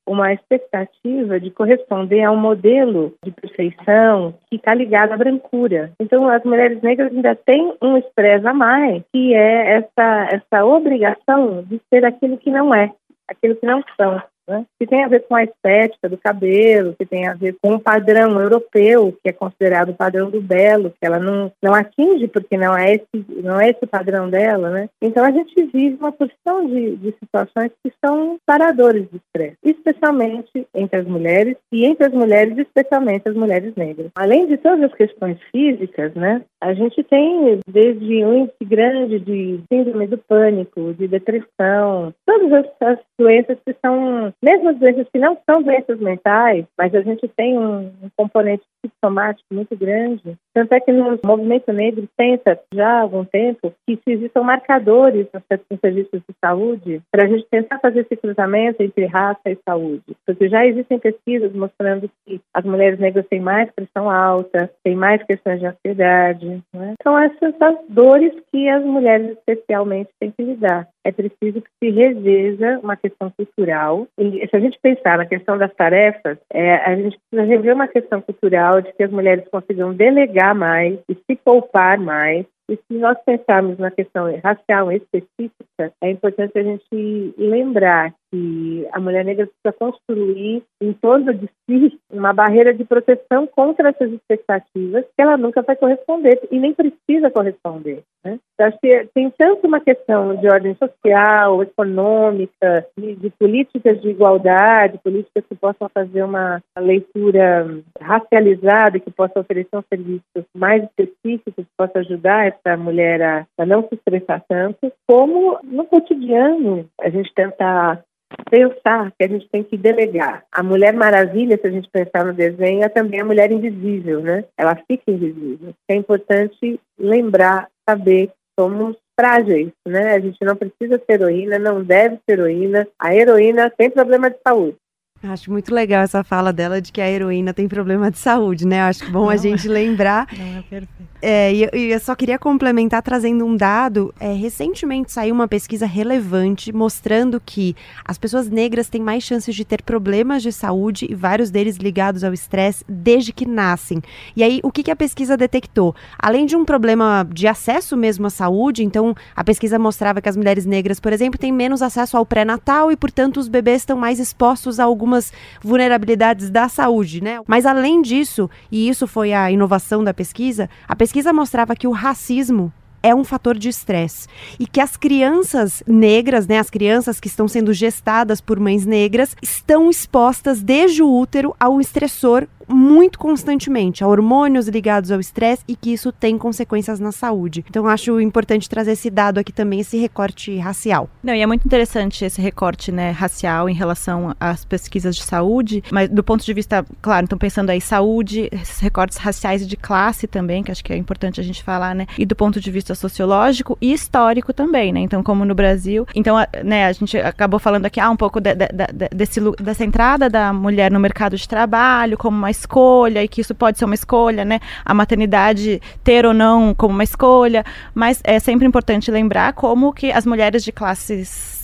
uma expectativa de corresponder a um modelo de perfeição que está ligado à brancura. Então, as mulheres negras ainda têm um estresse a mais, que é essa, essa obrigação de ser aquilo que não é, aquilo que não são né? que tem a ver com a estética do cabelo, que tem a ver com o padrão europeu, que é considerado o padrão do belo, que ela não, não atinge porque não é esse, não é esse padrão dela, né? Então a gente vive uma porção de, de situações que são paradores de estresse, especialmente entre as mulheres e entre as mulheres, especialmente as mulheres negras. Além de todas as questões físicas, né? A gente tem desde um índice grande de síndrome do pânico, de depressão, todas as, as doenças que são mesmo as doenças que não são doenças mentais, mas a gente tem um, um componente psicossomático muito grande. Tanto é que no movimento negro pensa já há algum tempo que se existam marcadores nos serviços de saúde para a gente tentar fazer esse cruzamento entre raça e saúde. Porque já existem pesquisas mostrando que as mulheres negras têm mais pressão alta, têm mais questões de ansiedade. Né? Então, essas são as dores que as mulheres especialmente têm que lidar é preciso que se reveja uma questão cultural. E se a gente pensar na questão das tarefas, é, a gente precisa rever uma questão cultural de que as mulheres consigam delegar mais e se poupar mais e se nós pensarmos na questão racial específica, é importante a gente lembrar que a mulher negra precisa construir em torno de si uma barreira de proteção contra essas expectativas que ela nunca vai corresponder e nem precisa corresponder. Né? Eu acho que tem tanto uma questão de ordem social, econômica, de, de políticas de igualdade, políticas que possam fazer uma leitura racializada, que possam oferecer um serviço mais específico, que possa ajudar essa mulher a, a não se estressar tanto, como no cotidiano a gente tentar pensar que a gente tem que delegar. A Mulher Maravilha, se a gente pensar no desenho, é também a mulher invisível, né? Ela fica invisível. É importante lembrar, saber que somos frágeis, né? A gente não precisa ser heroína, não deve ser heroína. A heroína tem problema de saúde. Acho muito legal essa fala dela de que a heroína tem problema de saúde, né? Acho bom não, a gente lembrar. Não é perfeito. É, e, e, eu só queria complementar trazendo um dado. É, recentemente saiu uma pesquisa relevante mostrando que as pessoas negras têm mais chances de ter problemas de saúde e vários deles ligados ao estresse desde que nascem. E aí, o que, que a pesquisa detectou? Além de um problema de acesso mesmo à saúde, então a pesquisa mostrava que as mulheres negras, por exemplo, têm menos acesso ao pré-natal e, portanto, os bebês estão mais expostos a algumas vulnerabilidades da saúde, né? Mas além disso, e isso foi a inovação da pesquisa, a pesquisa mostrava que o racismo é um fator de estresse e que as crianças negras, né, as crianças que estão sendo gestadas por mães negras, estão expostas desde o útero ao estressor muito constantemente a hormônios ligados ao estresse e que isso tem consequências na saúde. Então acho importante trazer esse dado aqui também, esse recorte racial. Não, e é muito interessante esse recorte, né, racial em relação às pesquisas de saúde, mas do ponto de vista, claro, então pensando aí saúde, esses recortes raciais e de classe também, que acho que é importante a gente falar, né, e do ponto de vista sociológico e histórico também, né, então como no Brasil, então, né, a gente acabou falando aqui, ah, um pouco de, de, de, desse, dessa entrada da mulher no mercado de trabalho como uma escolha e que isso pode ser uma escolha, né? A maternidade ter ou não como uma escolha, mas é sempre importante lembrar como que as mulheres de classes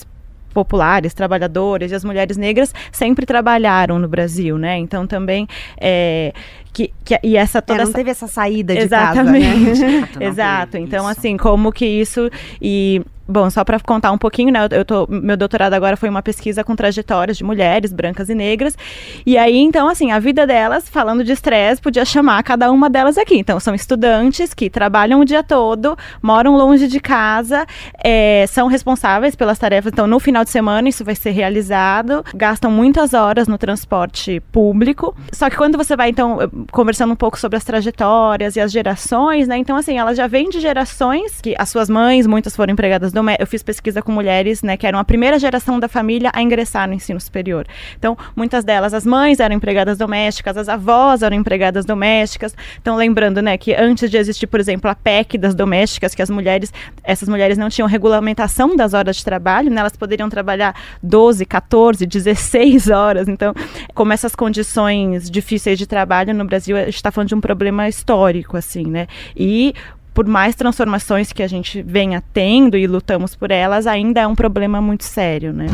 populares, trabalhadoras e as mulheres negras sempre trabalharam no Brasil, né? Então também é, que, que, e essa toda é, não essa... teve essa saída de Exatamente. casa, né? Exato. Então assim, como que isso e Bom, só para contar um pouquinho, né? Eu tô, meu doutorado agora foi uma pesquisa com trajetórias de mulheres brancas e negras. E aí, então, assim, a vida delas, falando de estresse, podia chamar cada uma delas aqui. Então, são estudantes que trabalham o dia todo, moram longe de casa, é, são responsáveis pelas tarefas. Então, no final de semana, isso vai ser realizado. Gastam muitas horas no transporte público. Só que quando você vai, então, conversando um pouco sobre as trajetórias e as gerações, né? Então, assim, elas já vêm de gerações que as suas mães, muitas foram empregadas eu fiz pesquisa com mulheres, né, que eram a primeira geração da família a ingressar no ensino superior. Então, muitas delas, as mães eram empregadas domésticas, as avós eram empregadas domésticas. Então, lembrando, né, que antes de existir, por exemplo, a PEC das domésticas, que as mulheres, essas mulheres não tinham regulamentação das horas de trabalho, né, elas poderiam trabalhar 12, 14, 16 horas. Então, como essas condições difíceis de trabalho no Brasil, a gente está falando de um problema histórico, assim, né? E por mais transformações que a gente venha tendo e lutamos por elas, ainda é um problema muito sério, né?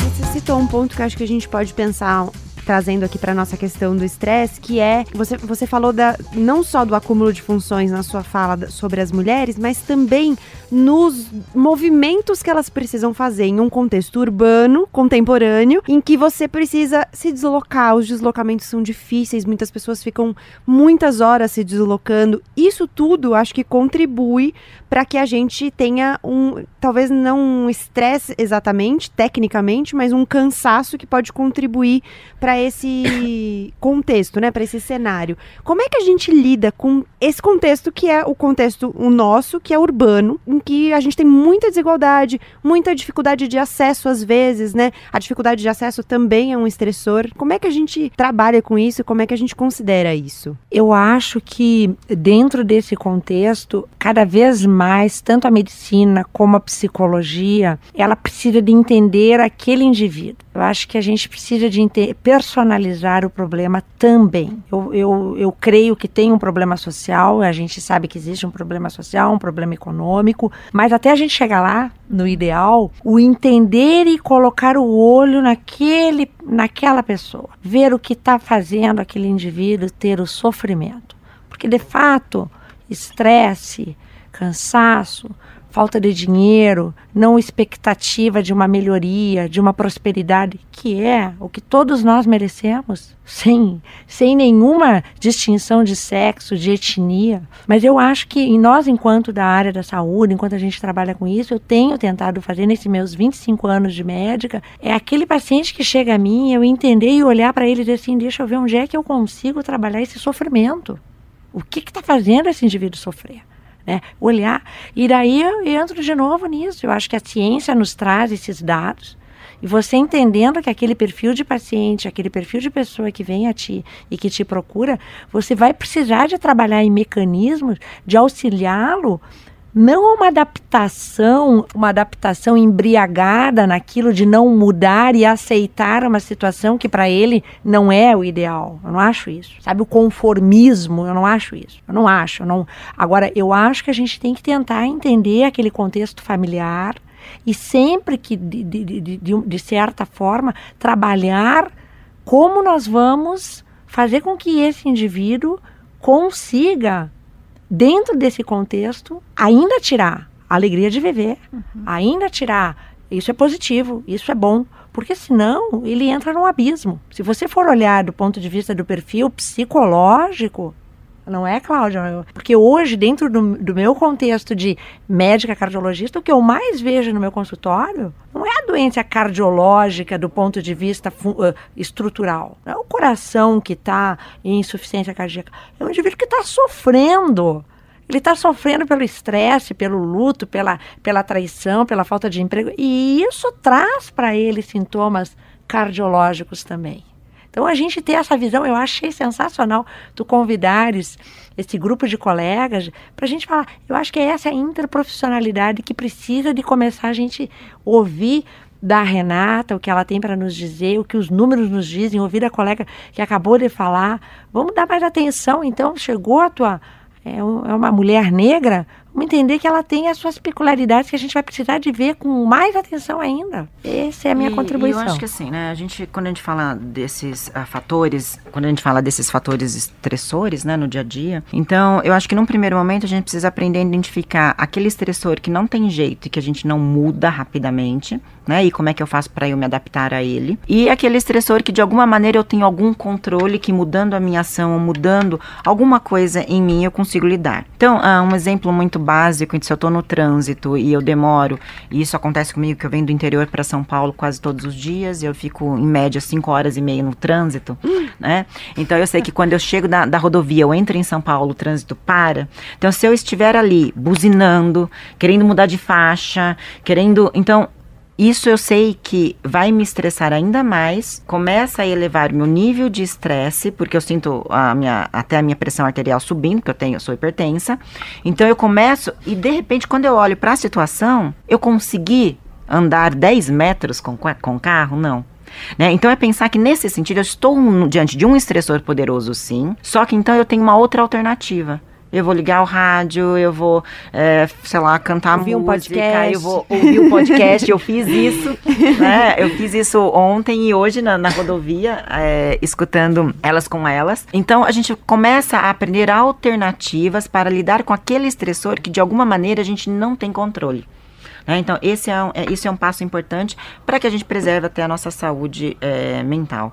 Você citou um ponto que acho que a gente pode pensar trazendo aqui para nossa questão do estresse, que é você, você falou da, não só do acúmulo de funções na sua fala sobre as mulheres, mas também nos movimentos que elas precisam fazer em um contexto urbano, contemporâneo, em que você precisa se deslocar, os deslocamentos são difíceis, muitas pessoas ficam muitas horas se deslocando. Isso tudo acho que contribui para que a gente tenha um, talvez não um estresse exatamente, tecnicamente, mas um cansaço que pode contribuir para esse contexto, né, para esse cenário. Como é que a gente lida com esse contexto que é o contexto o nosso, que é urbano, em que a gente tem muita desigualdade, muita dificuldade de acesso às vezes, né? A dificuldade de acesso também é um estressor. Como é que a gente trabalha com isso? Como é que a gente considera isso? Eu acho que dentro desse contexto, cada vez mais, tanto a medicina como a psicologia, ela precisa de entender aquele indivíduo. Eu acho que a gente precisa de personalizar o problema também. Eu, eu, eu creio que tem um problema social, a gente sabe que existe um problema social, um problema econômico, mas até a gente chegar lá, no ideal, o entender e colocar o olho naquele, naquela pessoa, ver o que está fazendo aquele indivíduo ter o sofrimento. Porque, de fato, estresse, cansaço, falta de dinheiro, não expectativa de uma melhoria, de uma prosperidade, que é o que todos nós merecemos, sem, sem nenhuma distinção de sexo, de etnia. Mas eu acho que em nós, enquanto da área da saúde, enquanto a gente trabalha com isso, eu tenho tentado fazer nesses meus 25 anos de médica, é aquele paciente que chega a mim, eu entender e olhar para ele e dizer assim, deixa eu ver onde é que eu consigo trabalhar esse sofrimento. O que está fazendo esse indivíduo sofrer? Né? Olhar. E daí eu entro de novo nisso. Eu acho que a ciência nos traz esses dados. E você entendendo que aquele perfil de paciente, aquele perfil de pessoa que vem a ti e que te procura, você vai precisar de trabalhar em mecanismos de auxiliá-lo não uma adaptação, uma adaptação embriagada naquilo de não mudar e aceitar uma situação que para ele não é o ideal. Eu não acho isso. Sabe o conformismo? Eu não acho isso. Eu não acho. Eu não. Agora eu acho que a gente tem que tentar entender aquele contexto familiar e sempre que de, de, de, de certa forma trabalhar como nós vamos fazer com que esse indivíduo consiga dentro desse contexto, ainda tirar a alegria de viver, uhum. ainda tirar. Isso é positivo, isso é bom, porque senão ele entra num abismo. Se você for olhar do ponto de vista do perfil psicológico, não é, Cláudia? Porque hoje, dentro do, do, meu contexto de médica cardiologista, o que eu mais vejo no meu consultório não é a doença cardiológica do ponto de vista uh, estrutural. Não é o coração que está em insuficiência cardíaca. É um indivíduo que está sofrendo. Ele está sofrendo pelo estresse, pelo luto, pela, pela traição, pela falta de emprego. E isso traz para ele sintomas cardiológicos também. Então a gente ter essa visão, eu achei sensacional tu convidares esse grupo de colegas para a gente falar. Eu acho que é essa interprofissionalidade que precisa de começar a gente ouvir da Renata, o que ela tem para nos dizer, o que os números nos dizem, ouvir a colega que acabou de falar. Vamos dar mais atenção, então, chegou a tua é, é uma mulher negra, entender que ela tem as suas peculiaridades que a gente vai precisar de ver com mais atenção ainda. Essa é a minha e, contribuição. E eu acho que assim, né, a gente, quando a gente fala desses uh, fatores, quando a gente fala desses fatores estressores, né, no dia a dia, então eu acho que num primeiro momento a gente precisa aprender a identificar aquele estressor que não tem jeito e que a gente não muda rapidamente, né, e como é que eu faço para eu me adaptar a ele, e aquele estressor que de alguma maneira eu tenho algum controle que mudando a minha ação ou mudando alguma coisa em mim eu consigo lidar. Então, uh, um exemplo muito básico, se eu estou no trânsito e eu demoro, e isso acontece comigo, que eu venho do interior para São Paulo quase todos os dias, eu fico em média 5 horas e meia no trânsito, né? Então eu sei que quando eu chego da, da rodovia, eu entro em São Paulo, o trânsito para. Então, se eu estiver ali buzinando, querendo mudar de faixa, querendo. Então, isso eu sei que vai me estressar ainda mais, começa a elevar meu nível de estresse, porque eu sinto a minha, até a minha pressão arterial subindo, porque eu tenho, eu sou hipertensa. Então eu começo e de repente quando eu olho para a situação, eu consegui andar 10 metros com com carro? Não. Né? Então é pensar que nesse sentido eu estou diante de um estressor poderoso, sim. Só que então eu tenho uma outra alternativa eu vou ligar o rádio, eu vou, é, sei lá, cantar ouvir música, um podcast. eu vou ouvir um podcast. eu fiz isso, né? Eu fiz isso ontem e hoje na, na rodovia, é, escutando elas com elas. Então a gente começa a aprender alternativas para lidar com aquele estressor que de alguma maneira a gente não tem controle. Né? Então, esse é um, é, isso é um passo importante para que a gente preserve até a nossa saúde é, mental.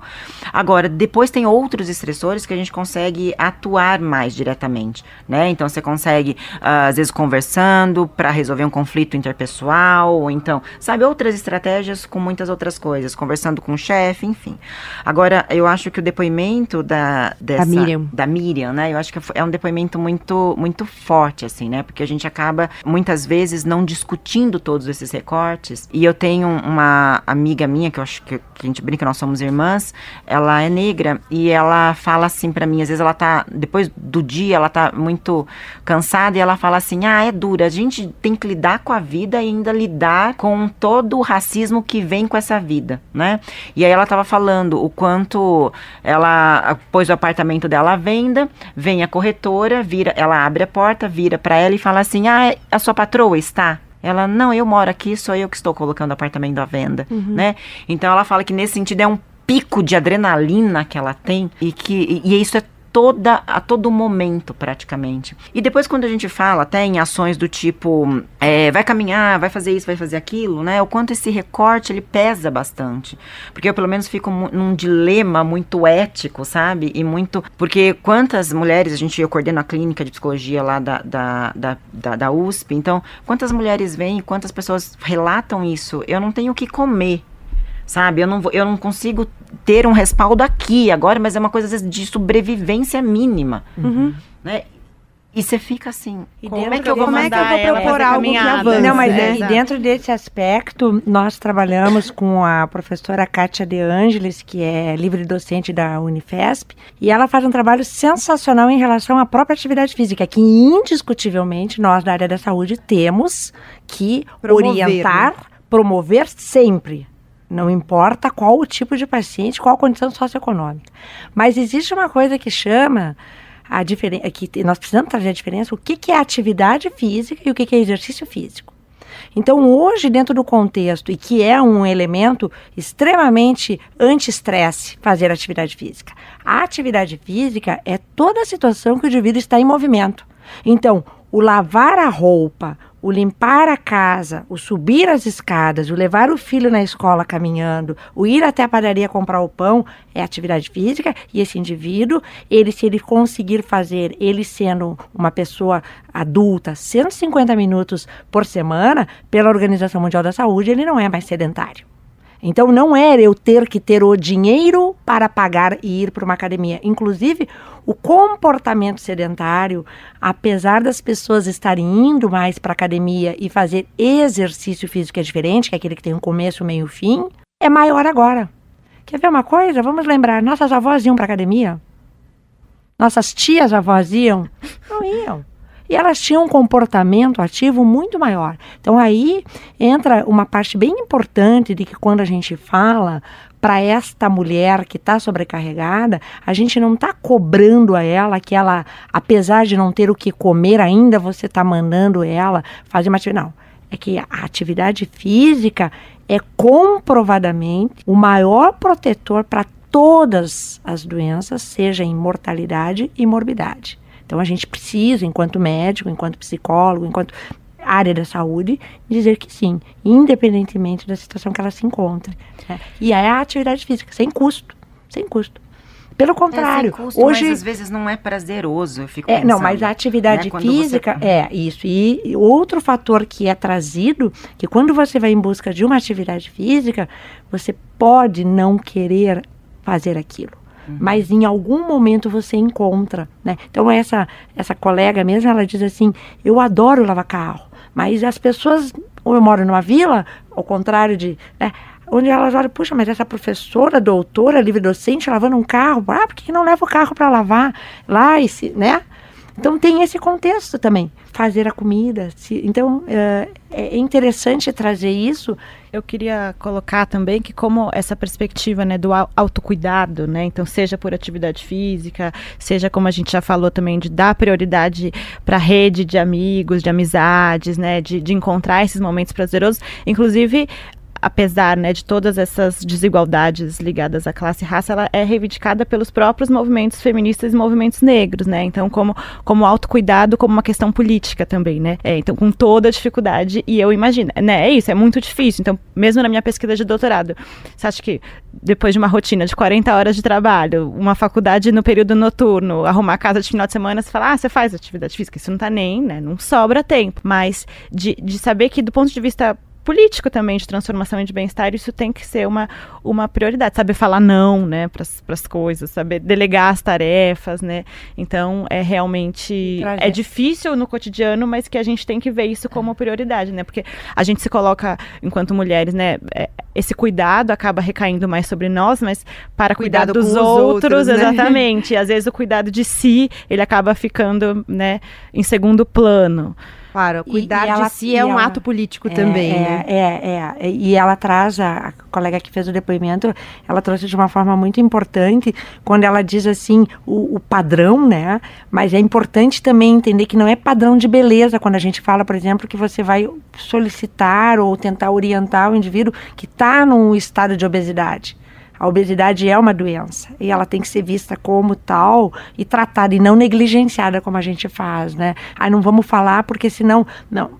Agora, depois tem outros estressores que a gente consegue atuar mais diretamente. Né? Então, você consegue, uh, às vezes, conversando para resolver um conflito interpessoal, ou então, sabe, outras estratégias com muitas outras coisas, conversando com o chefe, enfim. Agora, eu acho que o depoimento da, dessa, da Miriam, da Miriam né? Eu acho que é um depoimento muito, muito forte, assim, né? Porque a gente acaba, muitas vezes, não discutindo todos esses recortes. E eu tenho uma amiga minha, que eu acho que, que a gente brinca, nós somos irmãs, ela é negra e ela fala assim para mim, às vezes ela tá, depois do dia, ela tá muito cansada e ela fala assim: ah, é dura, a gente tem que lidar com a vida e ainda lidar com todo o racismo que vem com essa vida, né? E aí ela tava falando o quanto ela pôs o apartamento dela à venda, vem a corretora, vira, ela abre a porta, vira para ela e fala assim: ah, a sua patroa está? Ela, não, eu moro aqui, sou eu que estou colocando apartamento à venda, uhum. né? Então ela fala que nesse sentido é um pico de adrenalina que ela tem e que e isso é toda a todo momento praticamente. E depois quando a gente fala até em ações do tipo é, vai caminhar, vai fazer isso, vai fazer aquilo, né? O quanto esse recorte ele pesa bastante, porque eu pelo menos fico num dilema muito ético, sabe? E muito porque quantas mulheres a gente eu coordeno a clínica de psicologia lá da, da, da, da, da USP, então quantas mulheres vêm, quantas pessoas relatam isso? Eu não tenho o que comer sabe? Eu não, vou, eu não consigo ter um respaldo aqui agora, mas é uma coisa às vezes, de sobrevivência mínima, uhum. né? E você fica assim, E como é dentro que eu vou como é que eu vou propor algo que avance? Não, mas É, é, e dentro desse aspecto, nós trabalhamos com a professora Kátia De Angelis, que é livre docente da Unifesp, e ela faz um trabalho sensacional em relação à própria atividade física, que indiscutivelmente nós da área da saúde temos que Promover, orientar, promover sempre. Não importa qual o tipo de paciente, qual a condição socioeconômica. Mas existe uma coisa que chama a diferença, que te- nós precisamos trazer a diferença, o que, que é atividade física e o que, que é exercício físico. Então, hoje, dentro do contexto, e que é um elemento extremamente anti-estresse fazer atividade física, a atividade física é toda a situação que o indivíduo está em movimento. Então, o lavar a roupa, o limpar a casa, o subir as escadas, o levar o filho na escola caminhando, o ir até a padaria comprar o pão, é atividade física e esse indivíduo, ele se ele conseguir fazer, ele sendo uma pessoa adulta, 150 minutos por semana, pela Organização Mundial da Saúde, ele não é mais sedentário. Então não é eu ter que ter o dinheiro para pagar e ir para uma academia. Inclusive, o comportamento sedentário, apesar das pessoas estarem indo mais para a academia e fazer exercício físico que é diferente, que é aquele que tem um começo, meio e fim, é maior agora. Quer ver uma coisa? Vamos lembrar, nossas avós iam para academia? Nossas tias avós iam? Não iam. E elas tinham um comportamento ativo muito maior. Então aí entra uma parte bem importante de que quando a gente fala para esta mulher que está sobrecarregada, a gente não está cobrando a ela que ela, apesar de não ter o que comer ainda, você está mandando ela fazer uma atividade. Não. É que a atividade física é comprovadamente o maior protetor para todas as doenças, seja em mortalidade e morbidade. Então a gente precisa, enquanto médico, enquanto psicólogo, enquanto área da saúde, dizer que sim, independentemente da situação que ela se encontre. né? E é a atividade física, sem custo, sem custo. Pelo contrário, é, custo, hoje mas às vezes não é prazeroso, eu fico é, não, pensando, mas a atividade né, quando você- física é isso. E, e outro fator que é trazido, que quando você vai em busca de uma atividade física, você pode não querer fazer aquilo. Uhum. Mas em algum momento você encontra, né? Então essa essa colega mesmo, ela diz assim: "Eu adoro lavar carro, mas as pessoas ou eu moro numa vila, ao contrário de, né, onde elas olham, puxa, mas essa professora, doutora, livre docente lavando um carro, ah, por que não leva o carro para lavar lá e se, né? Então tem esse contexto também, fazer a comida. então é, é interessante trazer isso. Eu queria colocar também que como essa perspectiva né, do au- autocuidado, né? Então, seja por atividade física, seja como a gente já falou também, de dar prioridade para a rede de amigos, de amizades, né? De, de encontrar esses momentos prazerosos. Inclusive, apesar né, de todas essas desigualdades ligadas à classe e raça, ela é reivindicada pelos próprios movimentos feministas e movimentos negros, né? Então, como, como autocuidado, como uma questão política também, né? É, então, com toda a dificuldade, e eu imagino, né? É isso, é muito difícil. Então, mesmo na minha pesquisa de doutorado, você acha que depois de uma rotina de 40 horas de trabalho, uma faculdade no período noturno, arrumar a casa de final de semana, você fala, ah, você faz atividade física, isso não tá nem, né? Não sobra tempo. Mas de, de saber que, do ponto de vista político também de transformação e de bem-estar, isso tem que ser uma, uma prioridade. Saber falar não, né, para as coisas, saber delegar as tarefas, né. Então, é realmente. É difícil no cotidiano, mas que a gente tem que ver isso como prioridade, né, porque a gente se coloca, enquanto mulheres, né, é, esse cuidado acaba recaindo mais sobre nós, mas para cuidar Cuidado dos com os outros, outros, né? exatamente. E às vezes o cuidado de si, ele acaba ficando, né, em segundo plano. Claro, E- cuidar e ela- de si e é um ela- ato político É, também, é, né? é, é, E ela traz, a, a colega que fez o depoimento, ela trouxe de uma forma muito importante, quando ela diz assim, o, o padrão, né? Mas é importante também entender que não é padrão de beleza, quando a gente fala, por exemplo, que você vai solicitar ou tentar orientar o indivíduo que está num estado de obesidade. A obesidade é uma doença e ela tem que ser vista como tal e tratada e não negligenciada como a gente faz, né? Ah, não vamos falar porque senão. Não,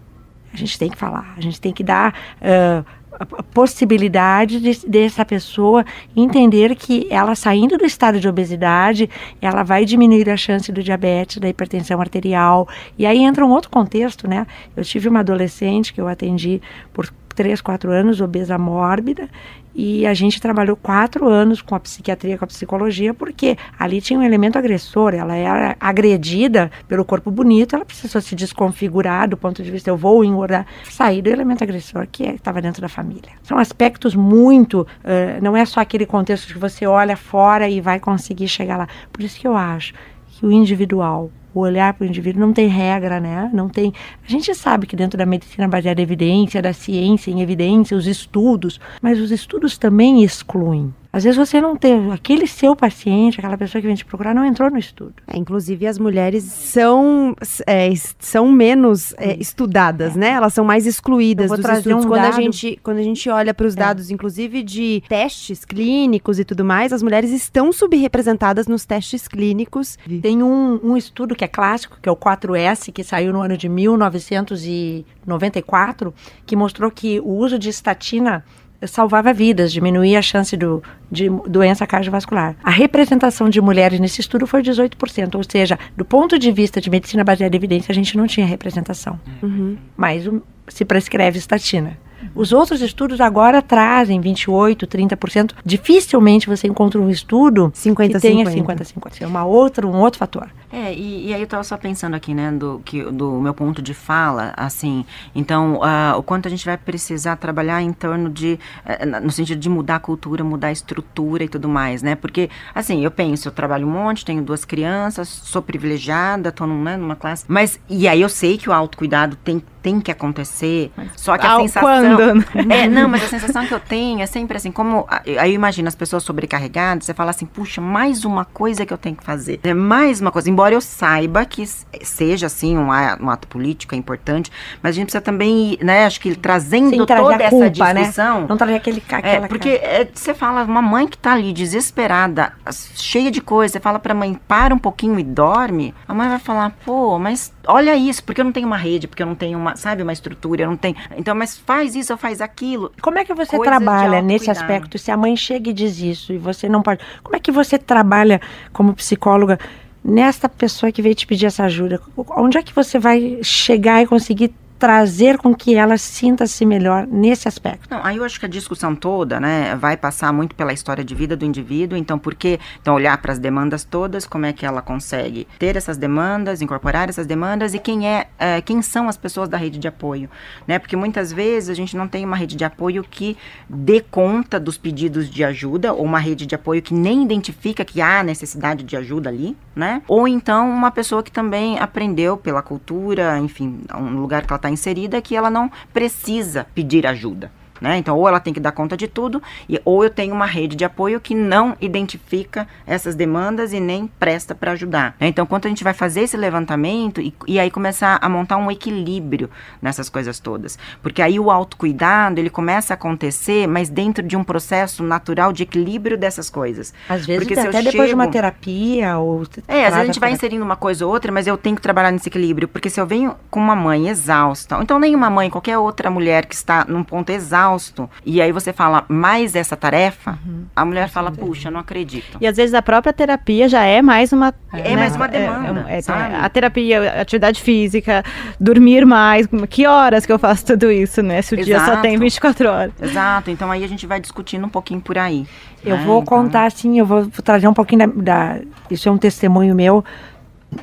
a gente tem que falar, a gente tem que dar a a possibilidade de, dessa pessoa entender que ela saindo do estado de obesidade, ela vai diminuir a chance do diabetes, da hipertensão arterial. E aí entra um outro contexto, né? Eu tive uma adolescente que eu atendi por 3, 4 anos, obesa mórbida, e a gente trabalhou quatro anos com a psiquiatria, com a psicologia, porque ali tinha um elemento agressor, ela era agredida pelo corpo bonito, ela precisou se desconfigurar do ponto de vista, eu vou engordar, sair do elemento agressor que estava dentro da família. São aspectos muito, uh, não é só aquele contexto que você olha fora e vai conseguir chegar lá. Por isso que eu acho que o individual, o olhar para o indivíduo não tem regra, né? Não tem. A gente sabe que dentro da medicina baseada em evidência, da ciência em evidência, os estudos, mas os estudos também excluem. Às vezes você não tem, aquele seu paciente, aquela pessoa que vem te procurar, não entrou no estudo. É, inclusive, as mulheres são, é, são menos é, estudadas, né? Elas são mais excluídas dos estudos. Um quando, dado... a gente, quando a gente olha para os é. dados, inclusive, de testes clínicos e tudo mais, as mulheres estão subrepresentadas nos testes clínicos. Tem um, um estudo que é clássico, que é o 4S, que saiu no ano de 1994, que mostrou que o uso de estatina salvava vidas, diminuía a chance do, de doença cardiovascular. A representação de mulheres nesse estudo foi 18%, ou seja, do ponto de vista de medicina baseada em evidência, a gente não tinha representação. Uhum. Mas se prescreve estatina. Os outros estudos agora trazem 28, 30%. Dificilmente você encontra um estudo 50, que tenha 50, 50. É uma outra, um outro fator. É, e, e aí eu estava só pensando aqui, né, do, que, do meu ponto de fala, assim, então, uh, o quanto a gente vai precisar trabalhar em torno de, uh, no sentido de mudar a cultura, mudar a estrutura e tudo mais, né, porque, assim, eu penso, eu trabalho um monte, tenho duas crianças, sou privilegiada, estou num, né, numa classe, mas, e aí eu sei que o autocuidado tem, tem que acontecer, mas, só que a sensação... Quando? É, não, mas a sensação que eu tenho é sempre assim, como, aí eu imagino as pessoas sobrecarregadas, você fala assim, puxa, mais uma coisa que eu tenho que fazer, é mais uma coisa, embora eu saiba que seja assim um, um ato político é importante, mas a gente precisa também, né, acho que trazendo Sim, toda essa culpa, né? discussão, né? não trazer aquele é, porque é, você fala uma mãe que tá ali desesperada, cheia de coisa, você fala para mãe para um pouquinho e dorme, a mãe vai falar, pô, mas olha isso, porque eu não tenho uma rede, porque eu não tenho uma, sabe, uma estrutura, eu não tenho. Então, mas faz isso ou faz aquilo. Como é que você Coisas trabalha nesse aspecto? Se a mãe chega e diz isso e você não pode, como é que você trabalha como psicóloga? nesta pessoa que veio te pedir essa ajuda? Onde é que você vai chegar e conseguir trazer com que ela sinta-se melhor nesse aspecto. Não, aí eu acho que a discussão toda, né, vai passar muito pela história de vida do indivíduo, então por que, então olhar para as demandas todas, como é que ela consegue ter essas demandas, incorporar essas demandas e quem é, é, quem são as pessoas da rede de apoio, né? Porque muitas vezes a gente não tem uma rede de apoio que dê conta dos pedidos de ajuda ou uma rede de apoio que nem identifica que há necessidade de ajuda ali, né? Ou então uma pessoa que também aprendeu pela cultura, enfim, um lugar que ela está inserida que ela não precisa pedir ajuda. Né? Então, ou ela tem que dar conta de tudo, e, ou eu tenho uma rede de apoio que não identifica essas demandas e nem presta para ajudar. Né? Então, quando a gente vai fazer esse levantamento e, e, aí começar a montar um equilíbrio nessas coisas todas, porque aí o autocuidado ele começa a acontecer, mas dentro de um processo natural de equilíbrio dessas coisas. Às vezes porque até depois chego... de uma terapia ou é, às vezes a gente vai inserindo uma coisa ou outra, mas eu tenho que trabalhar nesse equilíbrio, porque se eu venho com uma mãe exausta, então nenhuma mãe, qualquer outra mulher que está num ponto exausto exausto, e aí você fala mais essa tarefa, uhum. a mulher fala, puxa, não acredito. E às vezes a própria terapia já é mais uma. É, né? mais uma demanda. É, é, a terapia, atividade física, dormir mais. Que horas que eu faço tudo isso, né? Se o Exato. dia só tem 24 horas. Exato. Então aí a gente vai discutindo um pouquinho por aí. Eu né? vou então... contar assim, eu vou, vou trazer um pouquinho da, da. Isso é um testemunho meu.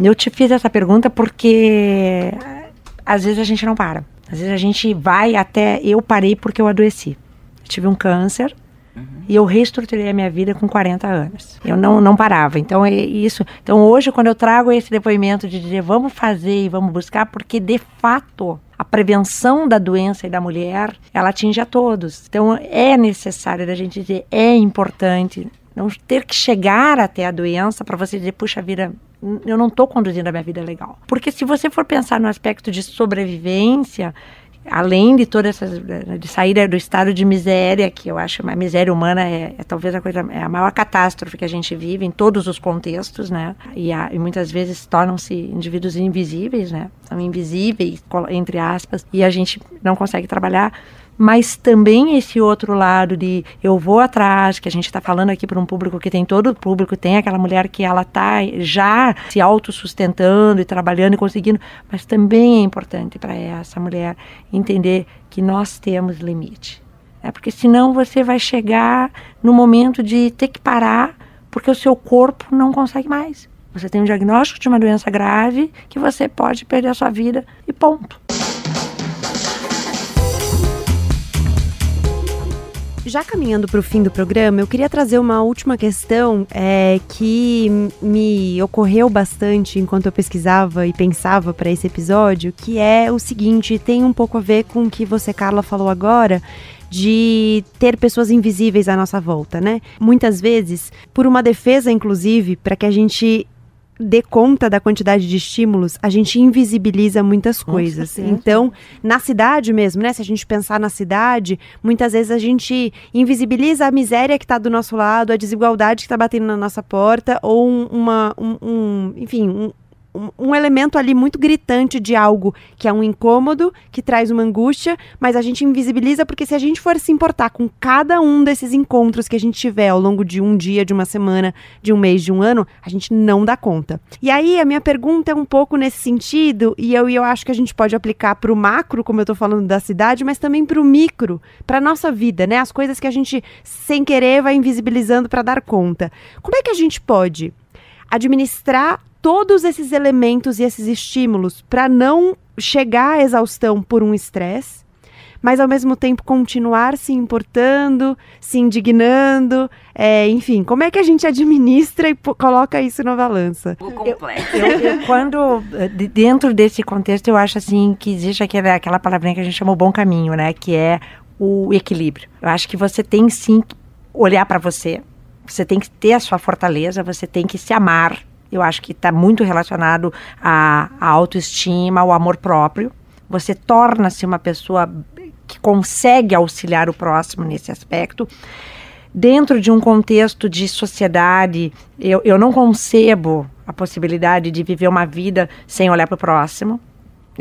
Eu te fiz essa pergunta porque às vezes a gente não para. Às vezes a gente vai até. Eu parei porque eu adoeci. Eu tive um câncer uhum. e eu reestruturei a minha vida com 40 anos. Eu não, não parava. Então, é isso. Então, hoje, quando eu trago esse depoimento de dizer vamos fazer e vamos buscar, porque de fato a prevenção da doença e da mulher, ela atinge a todos. Então, é necessário a gente dizer, é importante não ter que chegar até a doença para você dizer, puxa vida, eu não estou conduzindo a minha vida legal. Porque se você for pensar no aspecto de sobrevivência, além de toda essa de sair do estado de miséria que eu acho a miséria humana é, é, talvez a coisa é a maior catástrofe que a gente vive em todos os contextos né e, e muitas vezes tornam-se indivíduos invisíveis né são invisíveis entre aspas e a gente não consegue trabalhar mas também esse outro lado de eu vou atrás, que a gente está falando aqui para um público que tem todo o público, tem aquela mulher que ela está já se autossustentando e trabalhando e conseguindo, mas também é importante para essa mulher entender que nós temos limite. É porque senão você vai chegar no momento de ter que parar porque o seu corpo não consegue mais. Você tem um diagnóstico de uma doença grave que você pode perder a sua vida e ponto. Já caminhando para o fim do programa, eu queria trazer uma última questão é, que me ocorreu bastante enquanto eu pesquisava e pensava para esse episódio, que é o seguinte, tem um pouco a ver com o que você, Carla, falou agora, de ter pessoas invisíveis à nossa volta, né? Muitas vezes, por uma defesa, inclusive, para que a gente dê conta da quantidade de estímulos, a gente invisibiliza muitas coisas. Então, na cidade mesmo, né? Se a gente pensar na cidade, muitas vezes a gente invisibiliza a miséria que está do nosso lado, a desigualdade que está batendo na nossa porta, ou um, uma, um, um enfim, um, um, elemento ali muito gritante de algo que é um incômodo, que traz uma angústia, mas a gente invisibiliza porque se a gente for se importar com cada um desses encontros que a gente tiver ao longo de um dia, de uma semana, de um mês, de um ano, a gente não dá conta. E aí a minha pergunta é um pouco nesse sentido, e eu, eu acho que a gente pode aplicar para o macro, como eu estou falando da cidade, mas também para o micro, para nossa vida, né? As coisas que a gente sem querer vai invisibilizando para dar conta. Como é que a gente pode administrar todos esses elementos e esses estímulos para não chegar à exaustão por um estresse, mas ao mesmo tempo continuar se importando, se indignando, é, enfim, como é que a gente administra e coloca isso na balança? Eu, eu, eu, quando dentro desse contexto eu acho assim que existe aquela, aquela palavrinha que a gente chama o bom caminho, né? Que é o equilíbrio. Eu acho que você tem sim que olhar para você, você tem que ter a sua fortaleza, você tem que se amar, eu acho que está muito relacionado à, à autoestima, ao amor próprio. Você torna-se uma pessoa que consegue auxiliar o próximo nesse aspecto. Dentro de um contexto de sociedade, eu, eu não concebo a possibilidade de viver uma vida sem olhar para o próximo.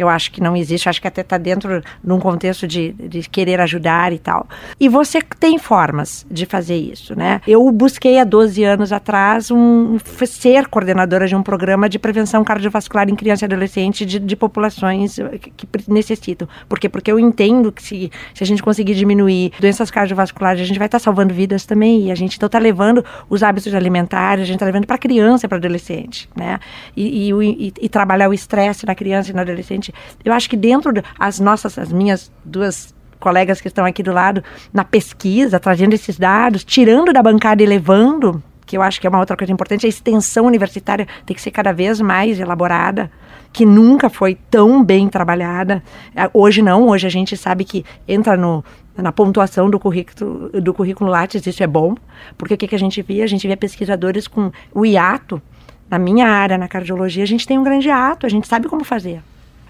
Eu acho que não existe, acho que até está dentro de um contexto de, de querer ajudar e tal. E você tem formas de fazer isso, né? Eu busquei há 12 anos atrás um, ser coordenadora de um programa de prevenção cardiovascular em criança e adolescente de, de populações que, que, necessitam. Por quê? Porque eu entendo que se, se a gente conseguir diminuir doenças cardiovasculares, a gente vai estar tá salvando vidas também. E a gente então está levando os hábitos alimentares, a gente está levando para criança e para adolescente, né? E, e, e, e trabalhar o estresse na criança e no adolescente gente, eu acho que dentro das nossas, as minhas duas colegas que estão aqui do lado, na pesquisa, trazendo esses dados, tirando da bancada e levando, que eu acho que é uma outra coisa importante, a extensão universitária tem que ser cada vez mais elaborada, que nunca foi tão bem trabalhada. É, hoje não, hoje a gente sabe que entra no, na pontuação do currículo, do currículo Lattes, isso é bom, porque o que, que a gente via? A gente via pesquisadores com o hiato, na minha área, na cardiologia, a gente tem um grande ato, a gente sabe como fazer.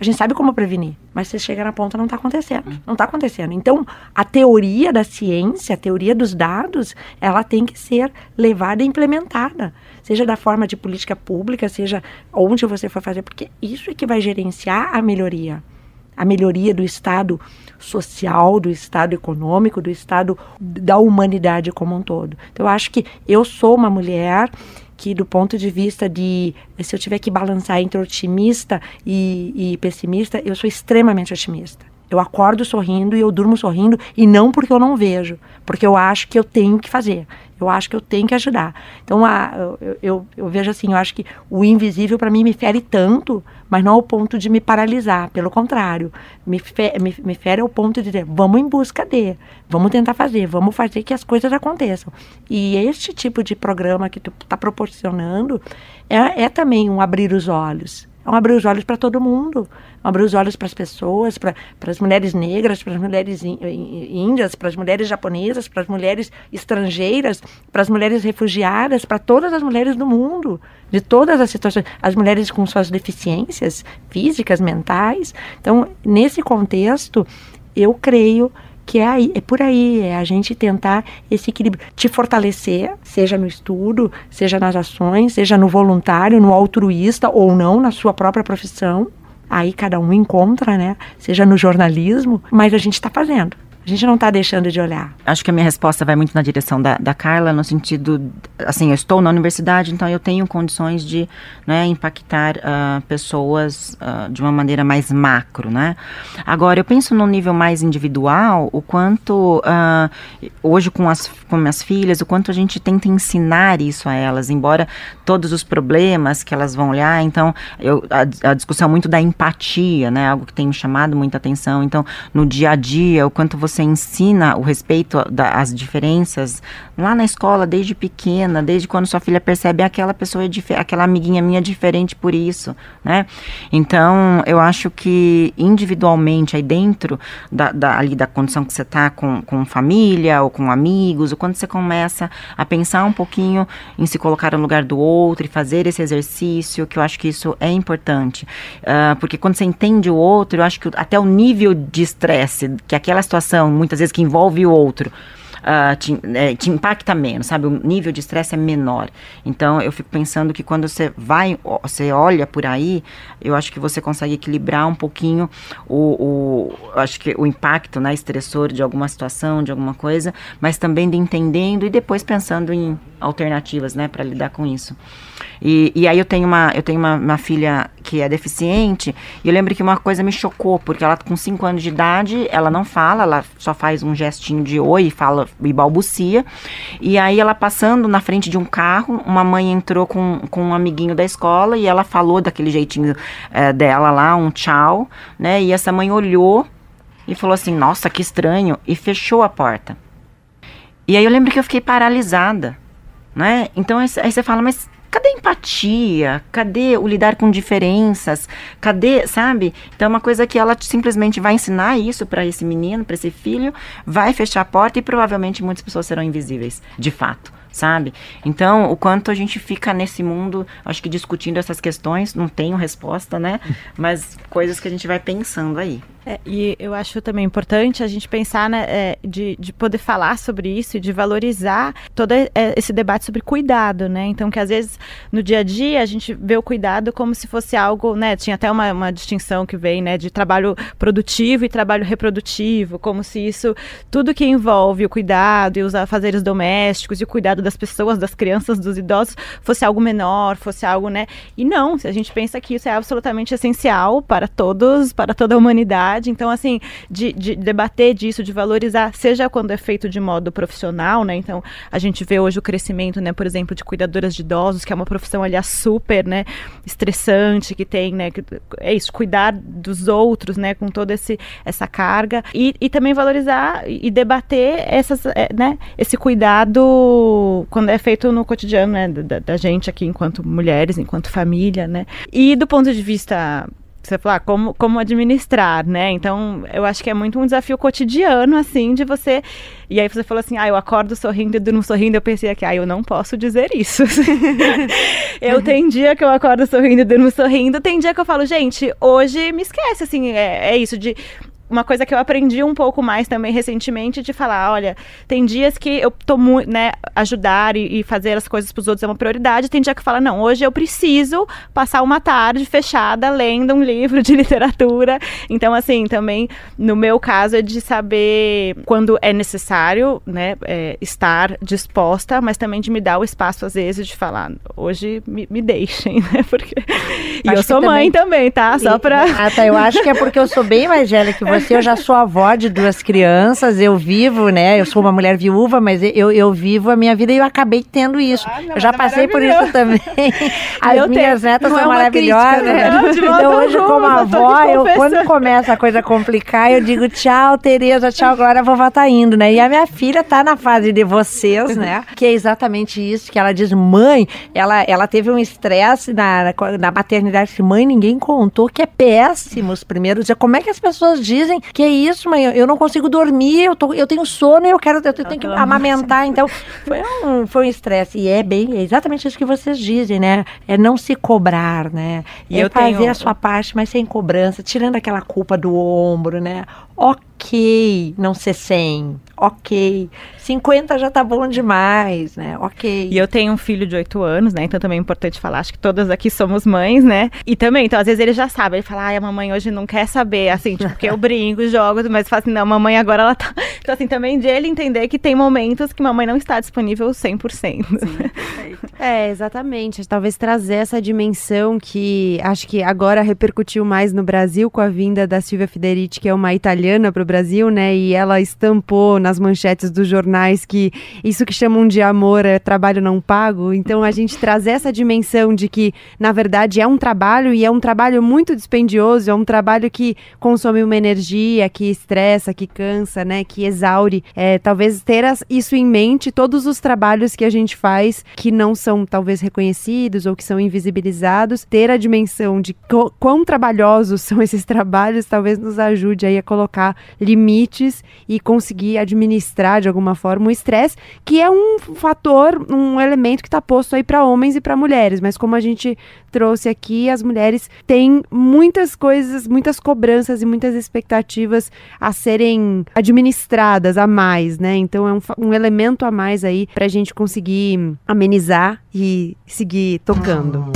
A gente sabe como prevenir, mas se chega na ponta não está acontecendo. Não está acontecendo. Então, a teoria da ciência, a teoria dos dados, ela tem que ser levada e implementada. Seja da forma de política pública, seja onde você for fazer, porque isso é que vai gerenciar a melhoria. A melhoria do estado social, do estado econômico, do estado da humanidade como um todo. Então, eu acho que eu sou uma mulher que do ponto de vista de se eu tiver que balançar entre otimista e, e pessimista, eu sou extremamente otimista. Eu acordo sorrindo e eu durmo sorrindo e não porque eu não vejo, porque eu acho que eu tenho que fazer. Eu acho que eu tenho que ajudar. Então, a, eu, eu, eu vejo assim, eu acho que o invisível para mim me fere tanto, mas não ao ponto de me paralisar. Pelo contrário, me, fe, me, me fere ao ponto de dizer, vamos em busca de, vamos tentar fazer, vamos fazer que as coisas aconteçam. E este tipo de programa que tu está proporcionando é, é também um abrir os olhos é um abrir os olhos para todo mundo, abrir os olhos para as pessoas, para as mulheres negras, para as mulheres índias, para as mulheres japonesas, para as mulheres estrangeiras, para as mulheres refugiadas, para todas as mulheres do mundo, de todas as situações, as mulheres com suas deficiências físicas, mentais. Então, nesse contexto, eu creio que é, aí, é por aí, é a gente tentar esse equilíbrio, te fortalecer, seja no estudo, seja nas ações, seja no voluntário, no altruísta ou não, na sua própria profissão. Aí cada um encontra, né? Seja no jornalismo, mas a gente está fazendo. Gente não está deixando de olhar. Acho que a minha resposta vai muito na direção da, da Carla, no sentido, assim, eu estou na universidade, então eu tenho condições de né, impactar uh, pessoas uh, de uma maneira mais macro, né? Agora, eu penso no nível mais individual, o quanto, uh, hoje com as com minhas filhas, o quanto a gente tenta ensinar isso a elas, embora todos os problemas que elas vão olhar, então, eu, a, a discussão muito da empatia, né? Algo que tem me chamado muita atenção. Então, no dia a dia, o quanto você ensina o respeito às diferenças lá na escola, desde pequena, desde quando sua filha percebe aquela pessoa, é aquela amiguinha minha é diferente por isso, né? Então, eu acho que individualmente, aí dentro da, da ali da condição que você está com, com família ou com amigos, ou quando você começa a pensar um pouquinho em se colocar no lugar do outro e fazer esse exercício, que eu acho que isso é importante. Uh, porque quando você entende o outro, eu acho que até o nível de estresse, que aquela situação, muitas vezes, que envolve o outro, uh, te, é, te, impacta menos, sabe? O nível de estresse é menor. Então, eu fico pensando que quando você vai, você olha por aí, eu acho que você consegue equilibrar um pouquinho o, o acho que o impacto, né, estressor de alguma situação, de alguma coisa, mas também de entendendo e depois pensando em alternativas, né, para lidar com isso. E, e aí eu tenho, uma, eu tenho uma, uma, filha que é deficiente, e eu lembro que uma coisa me chocou, porque ela com 5 anos de idade, ela não fala, ela só faz um gestinho de oi e fala e balbucia. E aí ela passando na frente de um carro, uma mãe entrou com, com um amiguinho da escola e ela falou daquele jeitinho é, dela lá, um tchau, né? E essa mãe olhou e falou assim: Nossa, que estranho, e fechou a porta. E aí eu lembro que eu fiquei paralisada, né? Então aí você fala, mas Cadê a empatia? Cadê o lidar com diferenças? Cadê, sabe? Então é uma coisa que ela simplesmente vai ensinar isso para esse menino, para esse filho, vai fechar a porta e provavelmente muitas pessoas serão invisíveis, de fato sabe? Então, o quanto a gente fica nesse mundo, acho que discutindo essas questões, não tenho resposta, né? Mas coisas que a gente vai pensando aí. É, e eu acho também importante a gente pensar né, é, de, de poder falar sobre isso e de valorizar todo é, esse debate sobre cuidado, né? Então, que às vezes no dia a dia a gente vê o cuidado como se fosse algo, né? Tinha até uma, uma distinção que vem, né, de trabalho produtivo e trabalho reprodutivo, como se isso, tudo que envolve o cuidado e os afazeres domésticos e o cuidado das pessoas, das crianças, dos idosos, fosse algo menor, fosse algo, né? E não, se a gente pensa que isso é absolutamente essencial para todos, para toda a humanidade então, assim, de, de, debater disso, de valorizar, seja quando é feito de modo profissional, né? Então, a gente vê hoje o crescimento, né, por exemplo, de cuidadoras de idosos, que é uma profissão, aliás, super, né, estressante, que tem, né, que, é isso, cuidar dos outros, né, com toda esse, essa carga. E, e também valorizar e debater essas, é, né, esse cuidado quando é feito no cotidiano, né, da, da gente aqui enquanto mulheres, enquanto família, né. E do ponto de vista você falar ah, como, como administrar, né? Então, eu acho que é muito um desafio cotidiano, assim, de você. E aí você falou assim, ah, eu acordo sorrindo e durmo sorrindo. Eu pensei aqui, ah, eu não posso dizer isso. eu tem dia que eu acordo sorrindo e durmo sorrindo, tem dia que eu falo, gente, hoje me esquece, assim, é, é isso de uma coisa que eu aprendi um pouco mais também recentemente de falar, olha, tem dias que eu tô muito, né, ajudar e, e fazer as coisas para os outros é uma prioridade, tem dia que fala, não, hoje eu preciso passar uma tarde fechada lendo um livro de literatura. Então, assim, também no meu caso é de saber quando é necessário, né, é, estar disposta, mas também de me dar o espaço às vezes de falar, hoje me, me deixem, né, porque e eu sou mãe também, tá? Só para Ah, tá, eu acho que é porque eu sou bem mais velha que você você, eu já sou avó de duas crianças, eu vivo, né? Eu sou uma mulher viúva, mas eu, eu vivo a minha vida e eu acabei tendo isso. Ah, eu já é passei por isso também. As eu minhas tenho, netas são é maravilhosas. Crítica, né? Não, então hoje, como avó, eu, quando começa a coisa complicar, eu digo tchau, Tereza, tchau, Glória, a vovó tá indo, né? E a minha filha tá na fase de vocês, né? Que é exatamente isso, que ela diz, mãe, ela, ela teve um estresse na, na maternidade, mãe, ninguém contou que é péssimo os primeiros dias. Como é que as pessoas dizem dizem que é isso, mãe, eu não consigo dormir, eu, tô, eu tenho sono e eu quero, eu tenho que amamentar. Então, foi um, foi um estresse. E é bem, é exatamente isso que vocês dizem, né? É não se cobrar, né? E é fazer tenho... a sua parte, mas sem cobrança, tirando aquela culpa do ombro, né? Ok não ser 100, ok. 50 já tá bom demais, né? Ok. E eu tenho um filho de 8 anos, né? Então também é importante falar, acho que todas aqui somos mães, né? E também, então às vezes ele já sabe, ele fala, ai, a mamãe hoje não quer saber, assim, tipo, porque eu brinco, jogo, mas fala assim, não, mamãe agora ela tá. Então, assim, também de ele entender que tem momentos que mamãe não está disponível 100%. Sim, é, exatamente. Talvez trazer essa dimensão que acho que agora repercutiu mais no Brasil com a vinda da Silvia Federici, que é uma italiana para o Brasil, né? E ela estampou nas manchetes dos jornais que isso que chamam de amor é trabalho não pago. Então a gente trazer essa dimensão de que, na verdade, é um trabalho e é um trabalho muito dispendioso, é um trabalho que consome uma energia, que estressa, que cansa, né? Que exaure. É, talvez ter isso em mente, todos os trabalhos que a gente faz que não são talvez reconhecidos ou que são invisibilizados, ter a dimensão de quão trabalhosos são esses trabalhos talvez nos ajude aí a colocar limites e conseguir administrar de alguma forma o estresse, que é um fator, um elemento que está posto aí para homens e para mulheres, mas como a gente trouxe aqui, as mulheres têm muitas coisas, muitas cobranças e muitas expectativas a serem administradas a mais, né? Então é um, um elemento a mais aí para a gente conseguir amenizar e seguir tocando.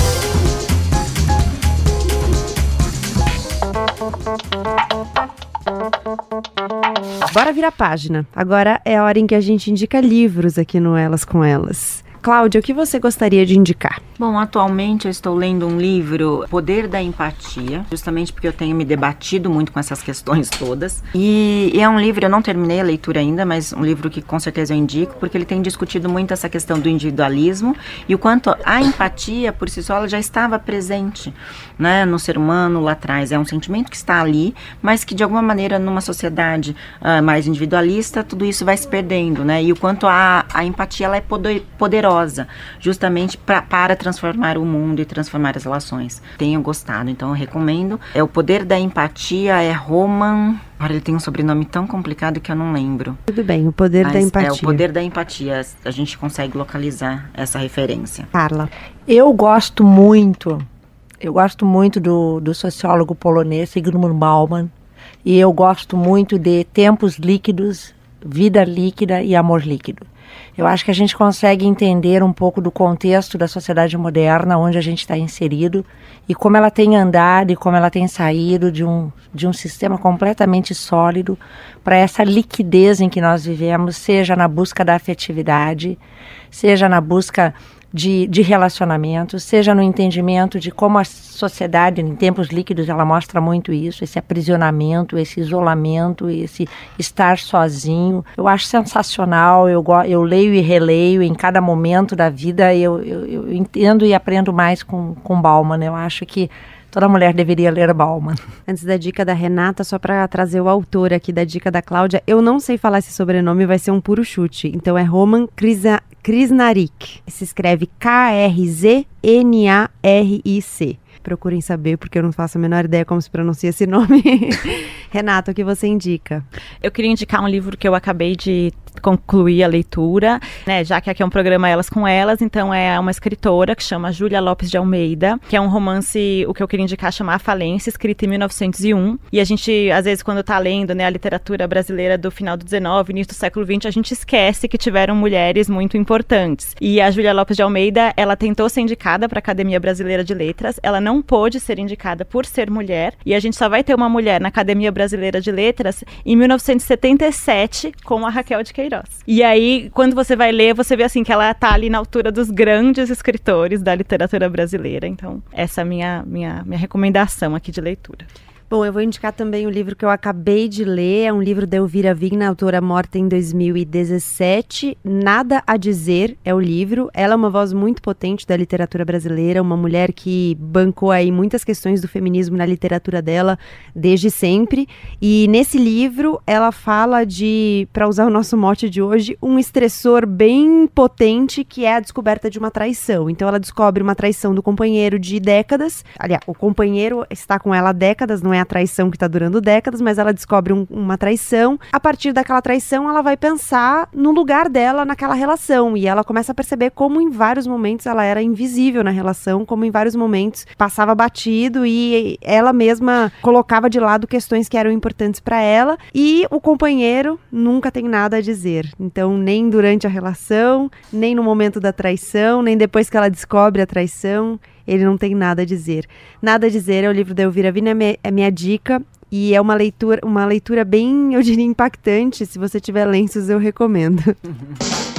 Bora virar página. Agora é a hora em que a gente indica livros aqui no Elas com Elas. Cláudia, o que você gostaria de indicar? Bom, atualmente eu estou lendo um livro, Poder da Empatia, justamente porque eu tenho me debatido muito com essas questões todas. E, e é um livro, eu não terminei a leitura ainda, mas um livro que com certeza eu indico, porque ele tem discutido muito essa questão do individualismo e o quanto a empatia por si só já estava presente né, no ser humano lá atrás. É um sentimento que está ali, mas que de alguma maneira numa sociedade uh, mais individualista, tudo isso vai se perdendo, né? E o quanto a, a empatia ela é poder, poderosa poderosa, justamente pra, para transformar o mundo e transformar as relações. Tenho gostado, então eu recomendo. É o poder da empatia, é Roman. Agora ele tem um sobrenome tão complicado que eu não lembro. Tudo bem, o poder Mas da empatia. É o poder da empatia. A gente consegue localizar essa referência. Carla. Eu gosto muito, eu gosto muito do, do sociólogo polonês Sigmund Bauman. E eu gosto muito de Tempos Líquidos, Vida Líquida e Amor Líquido. Eu acho que a gente consegue entender um pouco do contexto da sociedade moderna, onde a gente está inserido, e como ela tem andado e como ela tem saído de um, de um sistema completamente sólido para essa liquidez em que nós vivemos, seja na busca da afetividade, seja na busca de, de relacionamento, seja no entendimento de como a sociedade, em tempos líquidos, ela mostra muito isso, esse aprisionamento, esse isolamento, esse estar sozinho. Eu acho sensacional, eu, eu leio e releio em cada momento da vida, eu, eu, eu entendo e aprendo mais com, com Bauman. Eu acho que Toda mulher deveria ler Bauman. Antes da dica da Renata, só para trazer o autor aqui da dica da Cláudia, eu não sei falar esse sobrenome, vai ser um puro chute. Então é Roman Krisa, Krisnarik. Se escreve K-R-Z-N-A-R-I-C. Procurem saber, porque eu não faço a menor ideia como se pronuncia esse nome. Renata, o que você indica? Eu queria indicar um livro que eu acabei de concluir a leitura, né? Já que aqui é um programa Elas com Elas, então é uma escritora que chama Júlia Lopes de Almeida, que é um romance, o que eu queria indicar chamar A Falência, escrito em 1901. E a gente, às vezes, quando tá lendo, né, a literatura brasileira do final do 19, início do século 20, a gente esquece que tiveram mulheres muito importantes. E a Júlia Lopes de Almeida, ela tentou ser indicada para a Academia Brasileira de Letras, ela não pôde ser indicada por ser mulher, e a gente só vai ter uma mulher na Academia Brasileira de Letras em 1977 com a Raquel de Queiroz. Queiroz. E aí, quando você vai ler, você vê assim que ela tá ali na altura dos grandes escritores da literatura brasileira. Então, essa é a minha, minha, minha recomendação aqui de leitura. Bom, eu vou indicar também o livro que eu acabei de ler, é um livro da Elvira Vigna, autora morta em 2017. Nada a dizer é o livro. Ela é uma voz muito potente da literatura brasileira, uma mulher que bancou aí muitas questões do feminismo na literatura dela desde sempre. E nesse livro ela fala de, para usar o nosso mote de hoje, um estressor bem potente que é a descoberta de uma traição. Então ela descobre uma traição do companheiro de décadas. Aliás, o companheiro está com ela há décadas, não é a traição que está durando décadas, mas ela descobre um, uma traição. A partir daquela traição, ela vai pensar no lugar dela naquela relação e ela começa a perceber como em vários momentos ela era invisível na relação, como em vários momentos passava batido e ela mesma colocava de lado questões que eram importantes para ela e o companheiro nunca tem nada a dizer. Então, nem durante a relação, nem no momento da traição, nem depois que ela descobre a traição, ele não tem nada a dizer. Nada a dizer é o livro da Elvira Vina, é, é minha dica. E é uma leitura, uma leitura bem, eu diria, impactante. Se você tiver lenços, eu recomendo.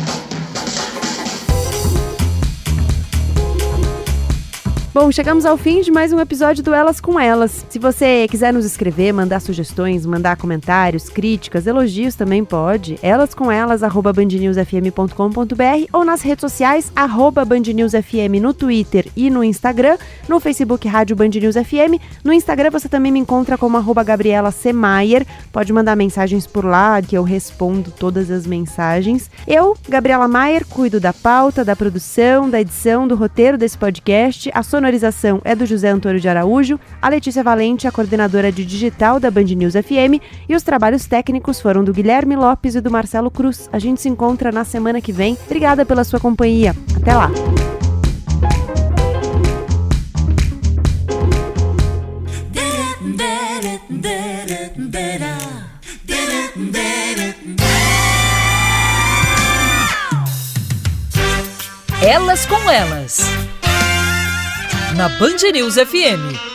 Bom, chegamos ao fim de mais um episódio do Elas com Elas. Se você quiser nos escrever, mandar sugestões, mandar comentários, críticas, elogios também pode. Elas com elas, arroba bandnewsfm.com.br ou nas redes sociais, arroba bandnewsfm no Twitter e no Instagram, no Facebook Rádio Band News FM. No Instagram você também me encontra como arroba Gabriela C. Maier. Pode mandar mensagens por lá que eu respondo todas as mensagens. Eu, Gabriela Maier, cuido da pauta, da produção, da edição, do roteiro desse podcast. A sonorização é do José Antônio de Araújo, a Letícia Valente, a coordenadora de digital da Band News FM, e os trabalhos técnicos foram do Guilherme Lopes e do Marcelo Cruz. A gente se encontra na semana que vem. Obrigada pela sua companhia. Até lá! Elas com Elas na Band News FM.